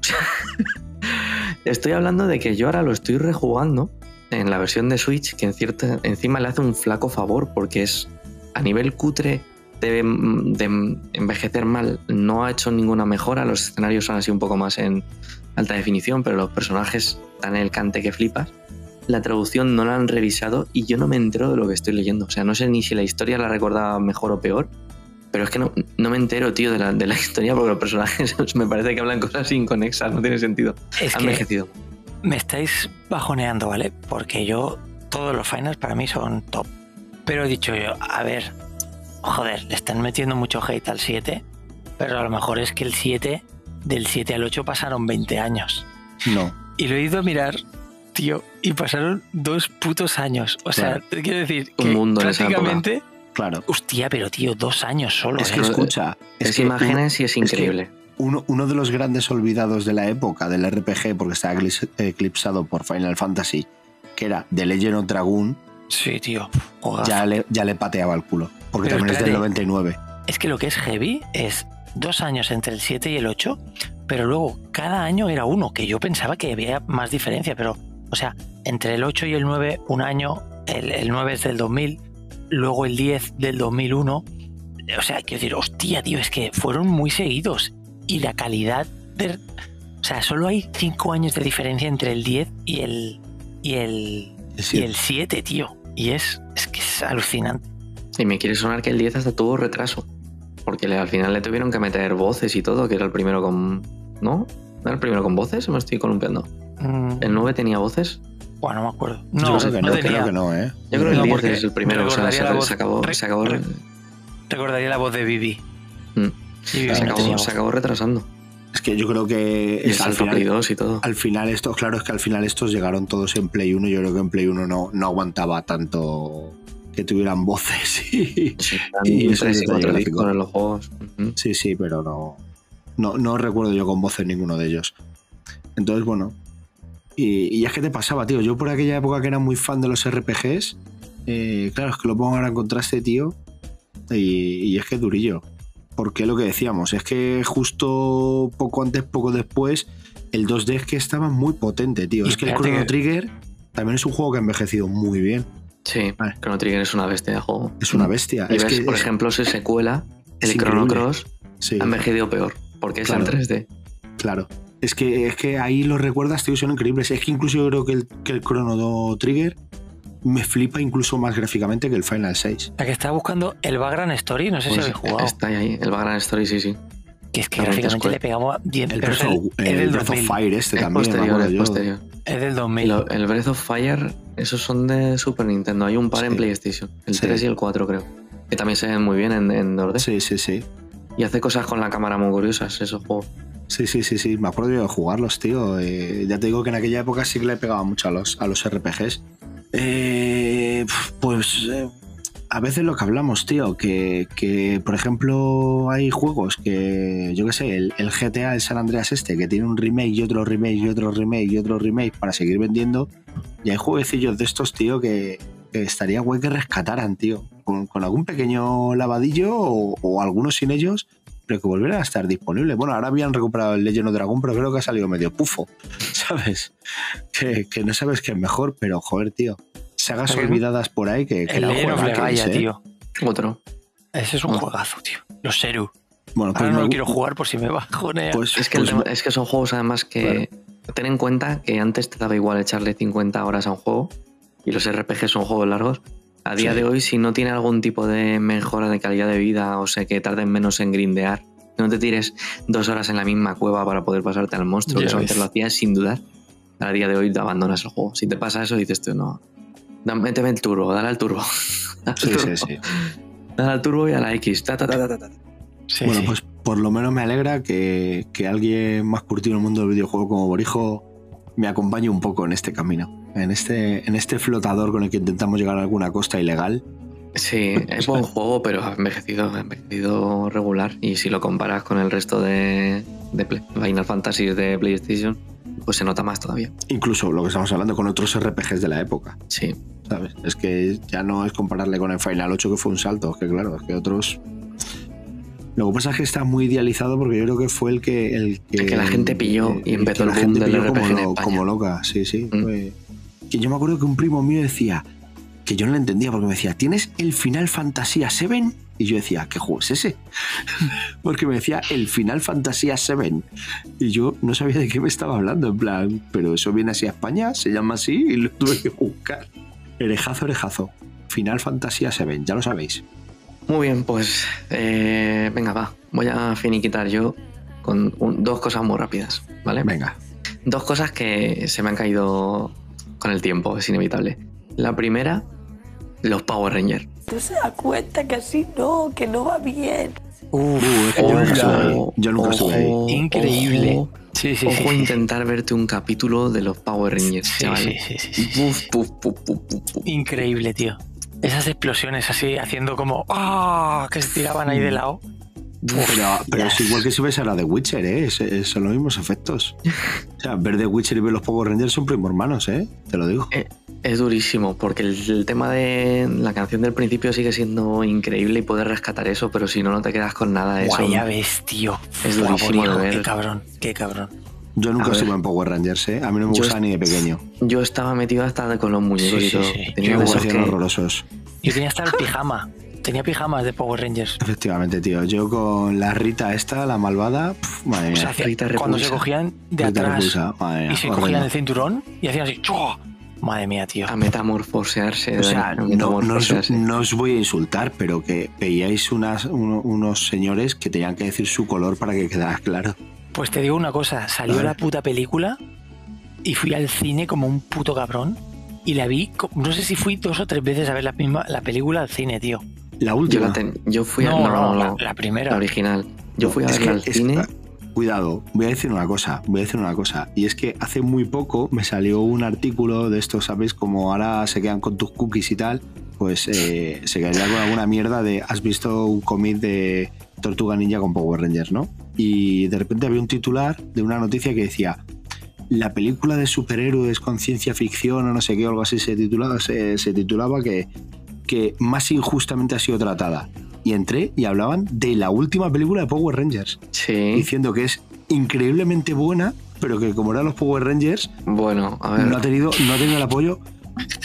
Estoy hablando de que yo ahora lo estoy rejugando en la versión de Switch, que en cierta, encima le hace un flaco favor porque es a nivel cutre de, de envejecer mal, no ha hecho ninguna mejora. Los escenarios son así un poco más en alta definición, pero los personajes dan el cante que flipas la traducción no la han revisado y yo no me entero de lo que estoy leyendo. O sea, no sé ni si la historia la recordaba mejor o peor, Pero es que no, no me entero, tío, de la, de la historia porque los personajes me parece que hablan cosas inconexas, no tiene sentido. Es Ha que envejecido. me estáis bajoneando, ¿vale? Porque yo, todos los finals para mí son top. Pero he dicho yo, a ver, joder, le están metiendo mucho hate al 7, pero a lo mejor es que el 7, del 7 al 8 pasaron 20 años. No. Y lo he ido a mirar, tío, y pasaron dos putos años. O sea, Claro. te quiero decir Un que mundo en esa época. prácticamente... Claro. Hostia, pero tío, dos años solo. Es ¿eh? que escucha. Es, que imágenes y es que increíble. uno, uno de los grandes olvidados de la época del RPG, porque está eclipsado por Final Fantasy, que era The Legend of Dragoon, Sí, tío. ya le, ya le pateaba el culo. Porque Pero también es del espérate. 99. Es que lo que es heavy es dos años entre el 7 y el 8, pero luego cada año era uno, que yo pensaba que había más diferencia, pero, o sea, entre el 8 y el 9, un año, el, el 9 es del 2000, luego el 10 del 2001. O sea, quiero decir, hostia, tío, es que fueron muy seguidos y la calidad de... O sea, solo hay 5 años de diferencia entre el 10 y el, y el, y decir, el 7, tío. Y es, es que es alucinante. Y me quiere sonar que el 10 hasta tuvo retraso. Porque le- al final le tuvieron que meter voces y todo, que era el primero con. ¿No? ¿No era el primero con voces o me estoy columpiando? Mm, ¿El 9 tenía voces? Bueno, no me acuerdo. yo No, creo que no, creo que no, ¿eh? Yo creo que No, el 10 porque es el primero. O sea, recordaría se, la voz- se acabó. re- Se acabó, re- Recordaría la voz de Vivi. Mm. Se acabó- se acabó retrasando. Es que yo creo que Y es al Alpha Play final, 2 y todo. al final estos, claro, es que al final estos llegaron todos en Play 1. Yo creo que en Play 1 no, no aguantaba tanto que tuvieran voces. y- Sí, y y gráfico. en los juegos. Sí, sí, pero no, no, no recuerdo yo con voces ninguno de ellos. Entonces, bueno. Y, y es que te pasaba, tío. Yo por aquella época que era muy fan de los RPGs, eh, claro, es que lo pongo ahora en contraste, tío. Y, y es que es durillo. Porque lo que decíamos, es que justo poco antes, poco después, el 2D es que estaba muy potente, tío. Y es que el Chrono que- Trigger también es un juego que ha envejecido muy bien. Sí, Vale. Chrono Trigger es una bestia de juego. Es una bestia. Y es ves, que por es- ejemplo, su secuela, es el Chrono. Cross, sí. ha envejecido peor. Porque es en Claro. 3D. Claro. Es que, es que ahí los recuerdas, tío, son increíbles. Es que incluso yo creo que el, que el Chrono Trigger me flipa incluso más gráficamente que el Final 6. La que estaba buscando el Background Story, no sé Pues si habéis jugado. está ahí, el Background Story, sí, sí. Que es que la gráficamente le pegamos 10 El Breath el del Breath of 2000. Fire este es también, posterior, es posterior. Es del Y 2000. lo- el Breath of Fire, esos son de Super Nintendo. Hay un par en. PlayStation. El Sí. 3 y el 4, creo. Que también se ven muy bien en, en 2D. Sí, sí, sí. Y hace cosas con la cámara muy curiosas, esos juegos. Sí, sí, sí, sí. Me acuerdo de jugarlos, tío. Eh, ya te digo que en aquella época sí que le pegaba mucho a los, a los RPGs. Eh, pues eh, a veces lo que hablamos, tío, que, que, por ejemplo hay juegos que, yo qué sé, el, el GTA, el San Andreas este, que tiene un remake y otro remake y otro remake y otro remake para seguir vendiendo. Y hay jueguecillos de estos, tío, que, que estaría guay que rescataran, tío. Con, algún pequeño lavadillo o algunos sin ellos, pero que volvieran a estar disponibles. Bueno, ahora habían recuperado el Legend of Dragon, pero creo que ha salido medio pufo, ¿sabes? Que, que no sabes qué es mejor, pero joder, tío. Sagas olvidadas por ahí que, que el of juegakers, Legaia, ¿eh? tío. Otro. Ese es un Ah. juegazo, tío. Los Seru. Bueno, pues Ahora no me lo quiero jugar por si me bajonea. pues- Es que, pues tema- es que son juegos además que... Ten en cuenta que antes te daba igual echarle 50 horas a un juego y los RPG son juegos largos. A día Sí. de hoy, si no tiene algún tipo de mejora de calidad de vida o sea que tarden menos en grindear, no te tires dos horas en la misma cueva para poder pasarte al monstruo, Ya que eso antes lo hacías sin dudar. A día de hoy te abandonas el juego. Si te pasa eso, dices tú, no. da- Méteme el turbo, dale al turbo. Dale al Sí, turbo. sí, sí. Dale al turbo y a la X. Ta, ta, ta, ta, ta, ta. Sí, bueno, sí. pues por lo menos me alegra que, que alguien más curtido en el mundo del videojuego como Borijo me acompañe un poco en este camino. En este, en este flotador con el que intentamos llegar a alguna costa ilegal. Sí, es buen juego, pero ha envejecido, ha envejecido regular. Y si lo comparas con el resto de, de Play- Final Fantasy de PlayStation, pues se nota más todavía. Incluso lo que estamos hablando con otros RPGs de la época. Sí, ¿Sabes? Es que ya no es compararle con el Final 8 que fue un salto. Es que claro, es que otros. Lo que pasa es que está muy idealizado porque yo creo que fue el que. El que, El que la gente pilló y empezó el la boom gente del pilló RPG como, en lo- España. como loca, sí, sí. Mm. fue- Que yo me acuerdo que un primo mío decía que yo no lo entendía porque me decía, ¿tienes el Final Fantasía 7? Y yo decía, ¿qué juego es ese? porque me decía el Final Fantasía 7. Y yo no sabía de qué me estaba hablando, en plan, pero eso viene así a España, se llama así y lo tuve que buscar. Orejazo, orejazo. Final Fantasía 7, ya lo sabéis. Muy bien, pues eh, venga, va. Voy a finiquitar yo con un- dos cosas muy rápidas, ¿vale? Venga. Dos cosas que se me han caído con el tiempo, es inevitable. La primera, los Power Rangers. ¿Tú se das cuenta que así no, que no va bien? Uf, Uh, yo nunca Yo nunca ojo, Increíble. ojo, sí, sí, ojo sí. intentar verte un capítulo de los Power Rangers, Sí, chaval. sí, sí, sí, sí, sí. Buf, buf, buf, buf, buf, buf. Increíble, tío. Esas explosiones así, haciendo como ¡ah! que se tiraban ahí de lado. Pero, pero es igual que si ves a la de Witcher, ¿eh? Es- es- son los mismos efectos. O sea, ver The Witcher y ver los Power Rangers son primo hermanos, ¿eh? Te lo digo. Eh, Es durísimo, porque el, el tema de la canción del principio sigue siendo increíble y puedes rescatar eso, pero si no, no te quedas con nada de eso. Guay, ya ves, tío. Es durísimo de bonijo, ver. Qué cabrón, qué cabrón. Yo nunca estuve en Power Rangers, ¿eh? A mí no me Yo gustaba ni de pequeño. Yo estaba metido hasta con los muñecos Sí, y sí, todo. sí. Tenía esos parecían que- horrorosos. Yo tenía hasta el pijama. Tenía pijamas de Power Rangers. Efectivamente, tío. Yo con la Rita esta, la malvada, pf, madre O mía. sea, hacía- Rita cuando se cogían de Rita atrás repulsa, madre mía, y se cogían el cinturón y hacían así ¡chua! Madre mía, tío. a metamorfosearse. O sea, Dani, a no, no, os, metamorfosearse. no os voy a insultar, pero que veíais unas, uno- unos señores que tenían que decir su color para que quedara claro. Pues te digo una cosa, salió la puta película y fui al cine como un puto cabrón y la vi, no sé si fui dos o tres veces a ver la misma la película al cine, tío. La Yo, última. la ten- yo fui a. no, no, la, no, la primera. la original. Yo fui a Es verla que- al es- cine. Cuidado, voy a decir una cosa, voy a decir una cosa. Y es que hace muy poco me salió un artículo de esto, ¿sabes? Como ahora se quedan con tus cookies y tal, pues eh, se quedaría con alguna mierda de has visto un cómic de Tortuga Ninja con Power Rangers, ¿no? Y de repente había un titular de una noticia que decía la película de superhéroes con ciencia ficción o no sé qué, o algo así se titulaba, se, se titulaba que, que más injustamente ha sido tratada. Y entré y hablaban de la última película de Power Rangers Sí. diciendo que es increíblemente buena, pero que como eran los Power Rangers, Bueno, a ver. no ha tenido, no ha tenido el apoyo.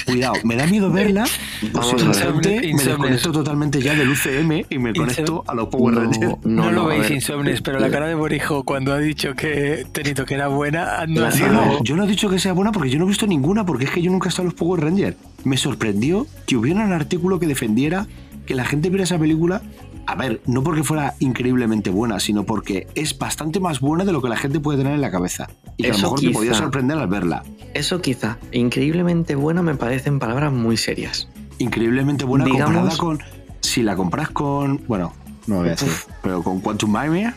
Cuidado, me da miedo verla. Pues me desconecto totalmente ya del UCM y me conecto a los Power Rangers. no, No, no, lo a veis insomnes, pero la cara de Borijo cuando ha dicho que Tenito que era buena no ha sido. No, yo no he dicho que sea buena porque yo no he visto ninguna, porque es que yo nunca he estado en los Power Rangers. Me sorprendió que hubiera un artículo que defendiera que la gente viera esa película. A ver, no porque fuera increíblemente buena, sino porque es bastante más buena de lo que la gente puede tener en la cabeza. Y que a lo Eso mejor te podía quizá. sorprender al verla. Eso quizá. Increíblemente buena me parecen palabras muy serias. increíblemente buena Digamos- comparada con. Si la compras con. Bueno, no lo voy a decir, pero con Quantum Mania.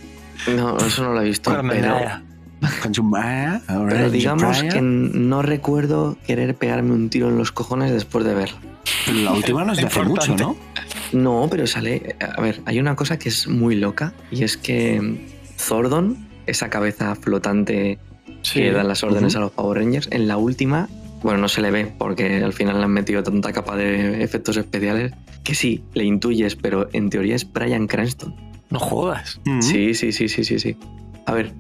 No, eso no lo he visto. Bueno, pero, digamos que no recuerdo querer pegarme un tiro en los cojones después de verla. Pero la última no es de hace mucho. ¿no? No, pero sale. A ver, hay una cosa que es muy loca y es que Zordon, esa cabeza flotante que da las órdenes a los Power Rangers, en la última, bueno, no se le ve porque al final le han metido tanta capa de efectos especiales que sí, le intuyes, pero en teoría es Brian Cranston. No jodas. Mm. Sí, sí, sí, sí, sí, sí. A ver,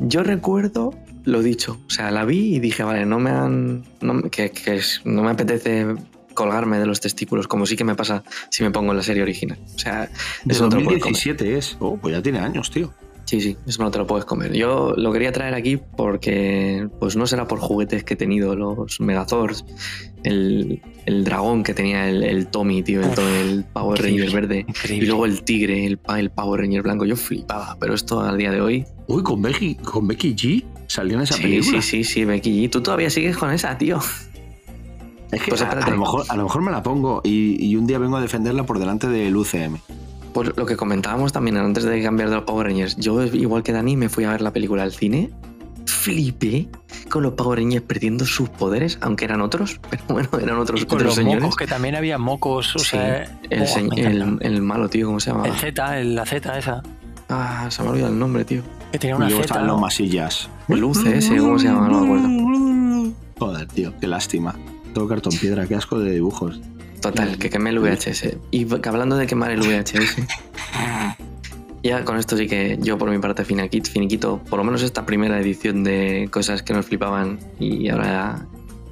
yo recuerdo lo dicho, o sea, la vi y dije, vale, no me han. no que, es- no me apetece colgarme de los testículos, como sí que me pasa si me pongo en la serie original. O sea, De lo puedes comer. 2017 es. Oh, pues ya tiene años, tío. Sí, sí, eso no te lo puedes comer. Yo lo quería traer aquí porque, pues no será por juguetes que he tenido, los Megazords, el, el dragón que tenía el, el Tommy, tío, el, to- el Power Ranger Increíble, verde, y luego el tigre, el, el Power Ranger blanco. Yo flipaba, pero esto al día de hoy. Uy, con Becky, con Becky G salió en esa Sí, película. sí, sí, sí, Becky G. Tú todavía sigues con esa, tío. Es que Pues a, espérate. a lo mejor, a lo mejor me la pongo y, y un día vengo a defenderla por delante del UCM. Pues lo que comentábamos también antes de cambiar de los Power Rangers. Yo, igual que Dani, me fui a ver la película al cine. Flipé con los Power Rangers perdiendo sus poderes, aunque eran otros. Pero bueno, eran otros, Y con otros los señores. mocos, que también había mocos. O Sí, sea, el, encanta. el, el malo, tío, ¿cómo se llama? El Z, el- la Z esa. Ah, se me ha olvidado el nombre, tío. Que tenía Y una luego Z. ¿no? masillas. El UCS, ¿cómo se llama? No me acuerdo. Joder, tío, qué lástima. Todo cartón piedra, qué asco de dibujos. Total, que quemé el VHS. Y que hablando de quemar el VHS, ya con esto sí que yo por mi parte finiquit- finiquito, por lo menos esta primera edición de cosas que nos flipaban y ahora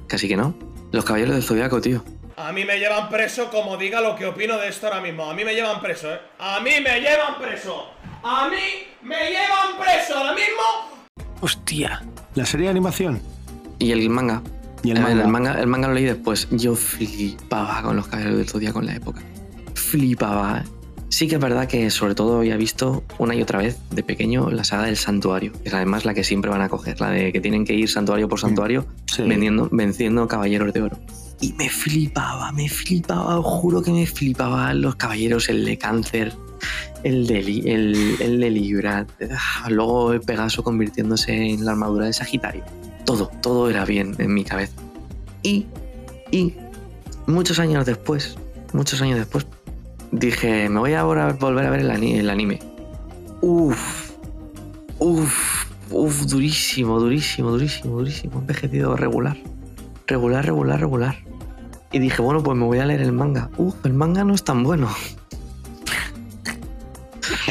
casi que no. Los Caballeros del Zodiaco, tío. A mí me llevan preso como diga lo que opino de esto ahora mismo. A mí me llevan preso, ¿eh? A mí me llevan preso. A mí me llevan preso ahora mismo. Hostia. La serie de animación Y el manga. Y el manga. el manga. El manga lo leí después. Yo flipaba con los Caballeros del Zodiaco en la época. Flipaba. Sí que es verdad que sobre todo había visto una y otra vez de pequeño la saga del santuario, que es además la que siempre van a coger, la de que tienen que ir santuario por santuario Sí. vendiendo, venciendo caballeros de oro. Y me flipaba, me flipaba, os juro que me flipaban los caballeros, el de cáncer, el de, el, el de Libra, ah, luego el Pegaso convirtiéndose en la armadura de Sagitario. Todo, todo era bien en mi cabeza. Y, y muchos años después, muchos años después, dije, me voy a volver a ver el, ani- el anime. Uf, uf, uf, durísimo, durísimo, durísimo, durísimo. Envejecido regular. Regular, regular, regular. Y dije, bueno, pues me voy a leer el manga. Uf, el manga no es tan bueno.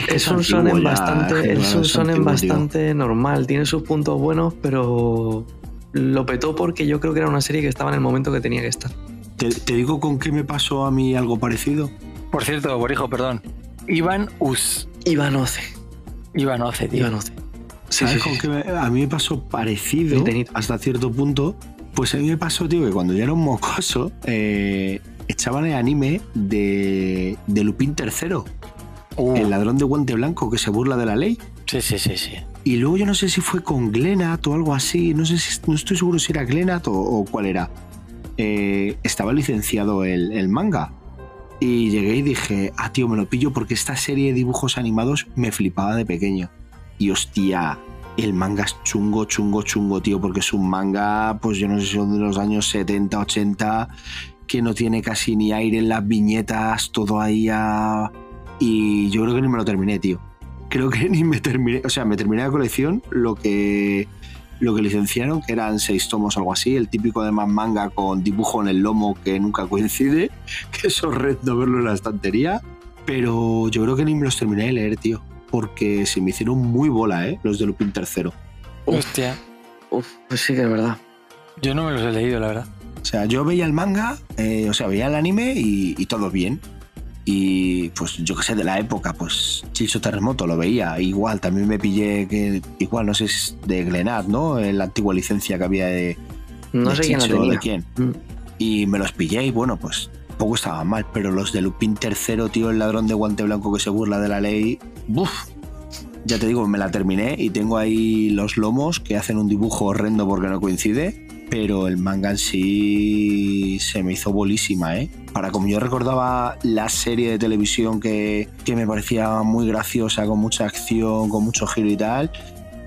Es un ya, bastante, es un bastante normal. Tiene sus puntos buenos, pero lo petó porque yo creo que era una serie que estaba en el momento que tenía que estar. ¿Te, te digo con qué me pasó a mí algo parecido? Por cierto, Borijo, perdón. Iván Us. Iván Oce. Iván Oce, tío. Iván Oce. Sí, ¿Sabes sí, con sí. qué me- a mí me pasó parecido hasta cierto punto? Pues a mí me pasó, tío, que cuando yo era un mocoso, eh, echaban el anime de, de Lupin III, Uh, el ladrón de guante blanco que se burla de la ley. sí, sí, sí, sí. Y luego yo no sé si fue con Glenat o algo así, no sé si, no estoy seguro si era Glenat o, o cuál era. Eh, estaba licenciado el, el manga. Y llegué y dije, ah, tío, me lo pillo porque esta serie de dibujos animados me flipaba de pequeño. Y hostia, el manga es chungo, chungo, chungo, tío, porque es un manga, pues yo no sé si son de los años 70, 80, que no tiene casi ni aire en las viñetas, todo ahí a... Y yo creo que ni me lo terminé, tío creo que ni me terminé, o sea, me terminé la colección, lo que lo que licenciaron, que eran seis tomos o algo así, el típico de más manga con dibujo en el lomo que nunca coincide, que es horrendo verlo en la estantería, pero yo creo que ni me los terminé de leer, tío, porque se me hicieron muy bola, ¿eh? Los de Lupin III. Hostia. Uf, pues sí que es verdad. Yo no me los he leído, la verdad. O sea, yo veía el manga, eh, o sea, veía el anime y, y todo bien. Y pues yo que sé, de la época, pues Chicho Terremoto lo veía. Igual también me pillé que, igual no sé si es de Glenat, ¿no? La antigua licencia que había de, No de sé quién la Chicho, de quién. Mm. Y me los pillé y bueno, pues poco estaban mal. Pero los de Lupin III, tío, el ladrón de guante blanco que se burla de la ley, ¡buf! Ya te digo, me la terminé y tengo ahí los lomos que hacen un dibujo horrendo porque no coincide. Pero el manga en sí se me hizo bolísima, ¿eh? Para como yo recordaba la serie de televisión que, que me parecía muy graciosa, con mucha acción, con mucho giro y tal,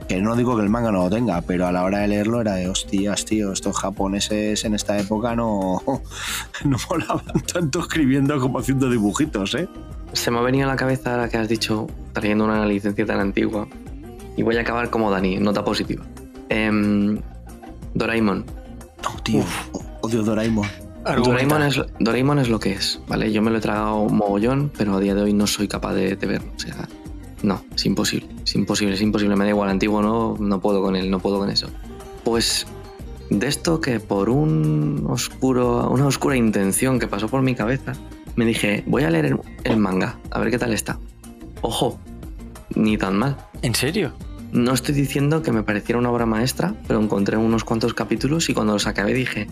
que no digo que el manga no lo tenga, pero a la hora de leerlo era de hostias, tío, estos japoneses en esta época no, no molaban tanto escribiendo como haciendo dibujitos, ¿eh? Se me ha venido a la cabeza ahora que has dicho, trayendo una licencia tan antigua, y voy a acabar como Dani, nota positiva. Em, Doraemon. No, tío, o- odio Doraemon. Doraemon es, Doraemon es lo que es, ¿vale? Yo me lo he tragado mogollón, pero a día de hoy no soy capaz de, de verlo. O sea, no, es imposible. Es imposible, es imposible. Me da igual, antiguo no, no puedo con él, no puedo con eso. Pues de esto que por un oscuro, una oscura intención que pasó por mi cabeza, me dije, voy a leer el, el manga, a ver qué tal está. Ojo, ni tan mal. ¿En serio? No estoy diciendo que me pareciera una obra maestra, pero encontré unos cuantos capítulos y cuando los acabé dije,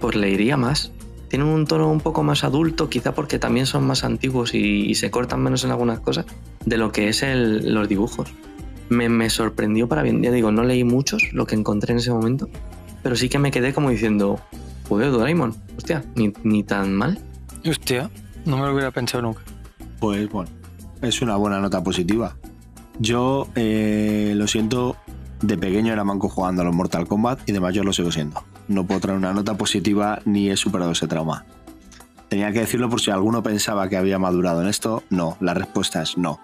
pues leería más. Tienen un tono un poco más adulto, quizá porque también son más antiguos y, y se cortan menos en algunas cosas, de lo que es el- los dibujos. Me, me sorprendió para bien. Ya digo, no leí muchos, lo que encontré en ese momento, pero sí que me quedé como diciendo, joder, Doraemon, hostia, ni, ni tan mal. Hostia, no me lo hubiera pensado nunca. Pues bueno, es una buena nota positiva. Yo eh, lo siento, de pequeño era manco jugando a los Mortal Kombat y de mayor lo sigo siendo. No puedo traer una nota positiva ni he superado ese trauma. Tenía que decirlo por si alguno pensaba que había madurado en esto. No, la respuesta es no.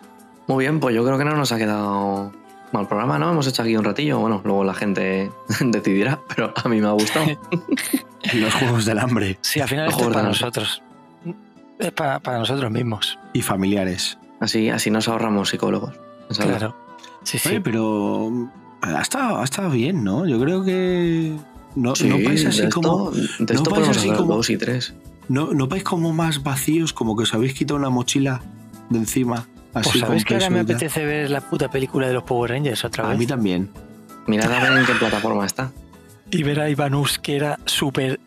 Muy bien, pues yo creo que no nos ha quedado mal programa, ¿no? Hemos hecho aquí un ratillo. Bueno, luego la gente decidirá, pero a mí me ha gustado. Los juegos del hambre Sí, al final esto es para nosotros. Es para, para nosotros mismos. y familiares. Así, así nos ahorramos psicólogos. Claro. Sí, sí. Pero ha estado, ha estado bien, ¿no? Yo creo que no, Sí, no vais así de esto, como de no esto podemos así como- dos y tres. no, no vais como más vacíos, como que os habéis quitado una mochila de encima. Así Pues sabes que ahora me apetece ver la puta película de los Power Rangers otra A vez. mí también. Mirad a ver en qué plataforma está. Y ver a Ivanus que era súper,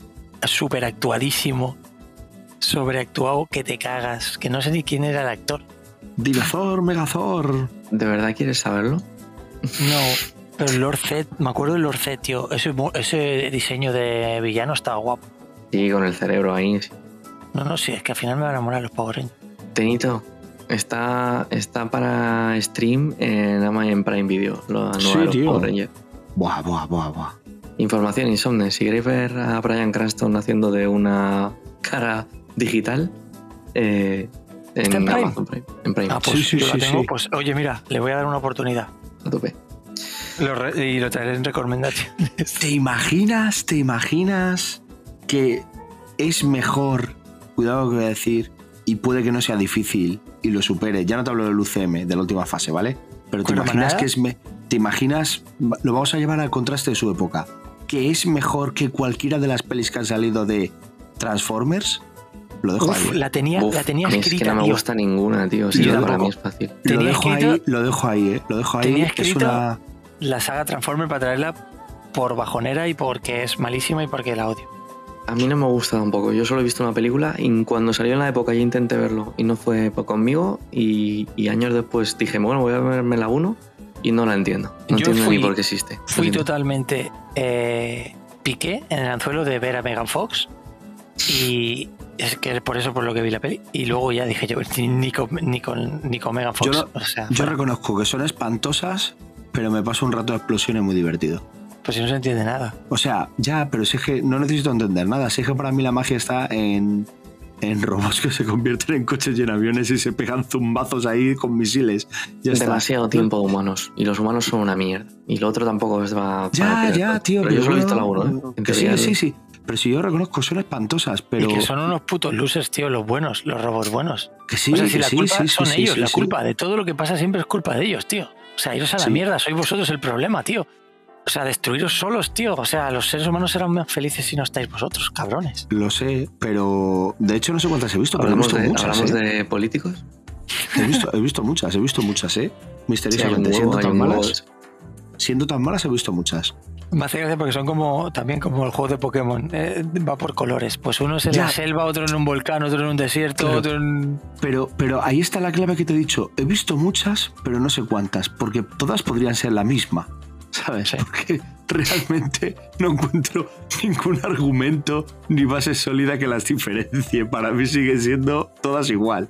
súper actuadísimo. Sobreactuado que te cagas. Que no sé ni quién era el actor. Dilazor, Megazor. ¿De verdad quieres saberlo? No, pero el Lord Zed, me acuerdo del Lord Zed, tío. Ese, ese diseño de villano estaba guapo. Sí, con el cerebro ahí. No, no, sí, es que al final me van a molar los Power Rangers. Tenito, está, está para stream en Amazon Prime Video, Sí, de los tío. Power Rangers. Buah, buah, buah, buah. Información Insomne. Si queréis ver a Brian Cranston haciendo de una cara digital, eh, en, ¿Está en Prime? Amazon Prime. En Prime. Ah, pues Sí, sí, yo la sí, tengo, sí. pues oye, mira, le voy a dar una oportunidad. A tope. Lo y lo traeré en recomendación. ¿Te imaginas, te imaginas que es mejor, cuidado lo que voy a decir, y puede que no sea difícil y lo supere? Ya no te hablo del UCM, de la última fase, ¿vale? Pero te ¿Con la imaginas que es... me- te imaginas, lo vamos a llevar al contraste de su época, que es mejor que cualquiera de las pelis que han salido de Transformers. Lo dejo Uf, ahí. la tenía, Uf, la tenía a mí es escrita, que no me tío. gusta ninguna, tío. Sí, Yo para mí es fácil. Lo dejo escrito- ahí, lo dejo ahí, ¿eh? Lo dejo ahí. Tenía Es una... La saga Transformer para traerla por bajonera y porque es malísima y porque la odio. A mí no me gusta tampoco. Yo solo he visto una película y cuando salió en la época ya intenté verlo y no fue conmigo y, y años después dije, bueno, voy a verme la 1 y no la entiendo. No Yo entiendo fui- ni por qué existe. Fui totalmente eh, piqué en el anzuelo de ver a Megan Fox y es que es por eso por lo que vi la peli. Y luego ya dije yo, ni, con, ni, con, ni con Megan Fox. Yo o sea, Yo reconozco que son espantosas, pero me paso un rato de explosiones muy divertido. pues si no se entiende nada. O sea, ya, pero si es que no necesito entender nada. Si es que para mí la magia está en, en robots que se convierten en coches y en aviones y se pegan zumbazos ahí con misiles. Ya está. Demasiado tiempo de humanos y los humanos son una mierda. Y lo otro tampoco es va. Ya, para ya, tío. Pero yo solo he visto la bueno, 1, ¿eh? Sí, sí, sí. Pero si yo reconozco, son espantosas, pero. Y que son unos putos losers, tío, los buenos, los robots buenos. que sí, o sea, si que la sí, culpa sí, son sí, ellos, sí, la sí. culpa de todo lo que pasa siempre es culpa de ellos, tío. O sea, iros a la Sí. mierda, sois vosotros el problema, tío. O sea, destruiros solos, tío. O sea, los seres humanos serán más felices si no estáis vosotros, cabrones. Lo sé, pero. De hecho, no sé cuántas he visto, pero he ¿Hablamos, visto de, muchas. hablamos ¿eh? de políticos? He, visto, he visto muchas, he visto muchas, ¿eh? Misteriosamente. siendo tan malas. Siendo tan malas, he visto muchas. Me hace gracia porque son como también como el juego de Pokémon. eh, va por colores. Pues uno es en Ya. la selva, otro en un volcán, otro en un desierto, Claro. otro en. Pero, pero ahí está la clave que te he dicho. He visto muchas, pero no sé cuántas, porque todas podrían ser la misma. ¿Sabes? Sí. Porque realmente no encuentro ningún argumento ni base sólida que las diferencie. Para mí siguen siendo todas igual.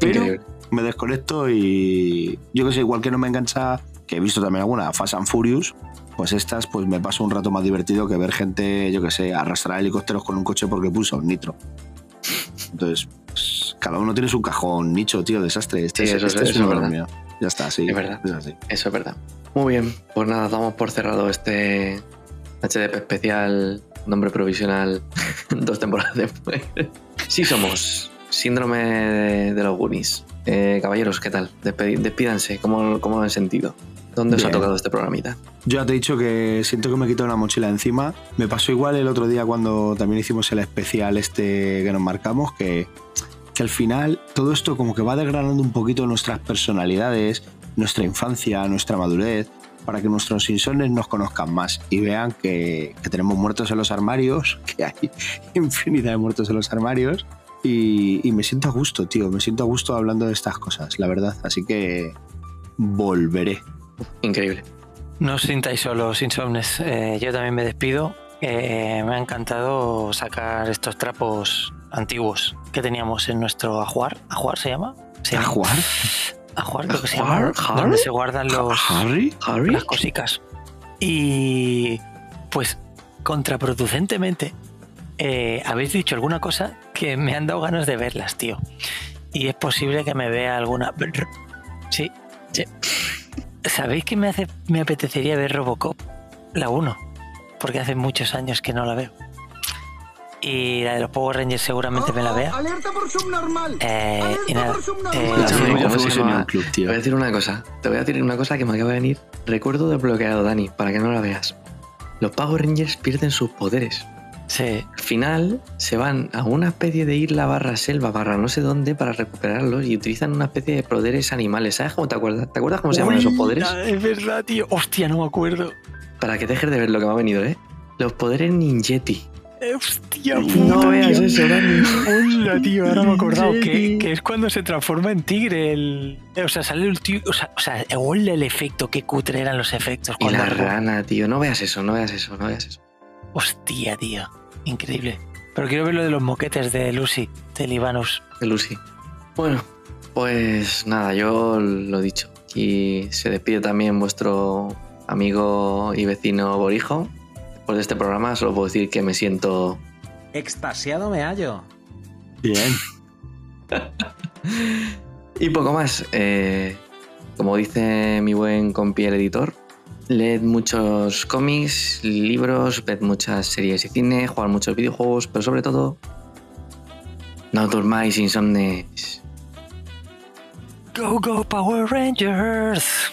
Pero Increíble. me desconecto y yo que sé, igual que no me engancha, que he visto también alguna, Fast and Furious, pues estas pues me paso un rato más divertido que ver gente, yo que sé, arrastrar helicópteros con un coche porque puso un nitro. Entonces, pues, cada uno tiene su cajón, nicho, tío, desastre. Este Sí, es, eso es- este es eso es uno verdad. Ya está, sí. Es verdad. Es así. Eso es verdad. Muy bien, pues nada, damos por cerrado este HDP especial, nombre provisional, dos temporadas después. Sí somos, síndrome de, de los Goonies. Eh, caballeros, ¿qué tal? Despídanse, ¿cómo, ¿cómo lo han sentido? ¿Dónde os ha Bien. tocado este programita? Yo ya te he dicho que siento que me he quitado una mochila encima. Me pasó igual el otro día cuando también hicimos el especial este que nos marcamos, que, que al final todo esto como que va desgranando un poquito nuestras personalidades, nuestra infancia, nuestra madurez, para que nuestros insomnes nos conozcan más y vean que, que tenemos muertos en los armarios, que hay infinidad de muertos en los armarios. Y, y me siento a gusto, tío, me siento a gusto hablando de estas cosas, la verdad. Así que volveré. Increíble. No os sintáis solos, insomnes. Eh, yo también me despido. Eh, me ha encantado sacar estos trapos antiguos que teníamos en nuestro ajuar. ¿Ajuar se llama? ¿Se ¿A llama? jugar? Ajuar, creo que se ¿Ajuar? llama. ¿Ajuar? Donde se guardan los, ¿Harry? ¿Harry? las cositas. Y pues contraproducentemente eh, habéis dicho alguna cosa que me han dado ganas de verlas, tío. Y es posible que me vea alguna. Sí, sí. ¿Sabéis que me hace me apetecería ver Robocop? La 1. Porque hace muchos años que no la veo. Y la de los Power Rangers seguramente me la vea. Alerta por subnormal. Eh, y nada. eh, Te tío. voy a decir una cosa. Te voy a decir una cosa que me acaba de venir. Recuerdo desbloqueado, Dani, para que no la veas. Los Power Rangers pierden sus poderes. Sí, Al final se van a una especie de isla barra selva barra no sé dónde para recuperarlos y utilizan una especie de poderes animales. ¿Sabes cómo te acuerdas? ¿Te acuerdas cómo se llaman esos poderes? Es verdad, tío. Hostia, no me acuerdo. Para que dejes de ver lo que me ha venido, ¿eh? Los poderes ninjeti. Eh, Hostia. Hostia, No veas eso, Dani. Hola, tío, ahora me he acordado que, es cuando se transforma en tigre. El, o sea, sale el tío. O sea, o sea, el efecto, qué cutre eran los efectos. Y la rana, tío. No veas eso, no veas eso, no veas eso. Hostia, tío. Increíble. Pero quiero ver lo de los moquetes de Lucy, de Libanus. De Lucy. Bueno, pues nada, yo lo dicho. Y se despide también vuestro amigo y vecino Borijo. Después de este programa solo puedo decir que me siento Extasiado me hallo. Bien. Y poco más. eh, como dice mi buen compi el editor, leed muchos cómics, libros, ved muchas series y cine, jugad muchos videojuegos, pero sobre todo, no durmáis insomnes. Go, go, Power Rangers.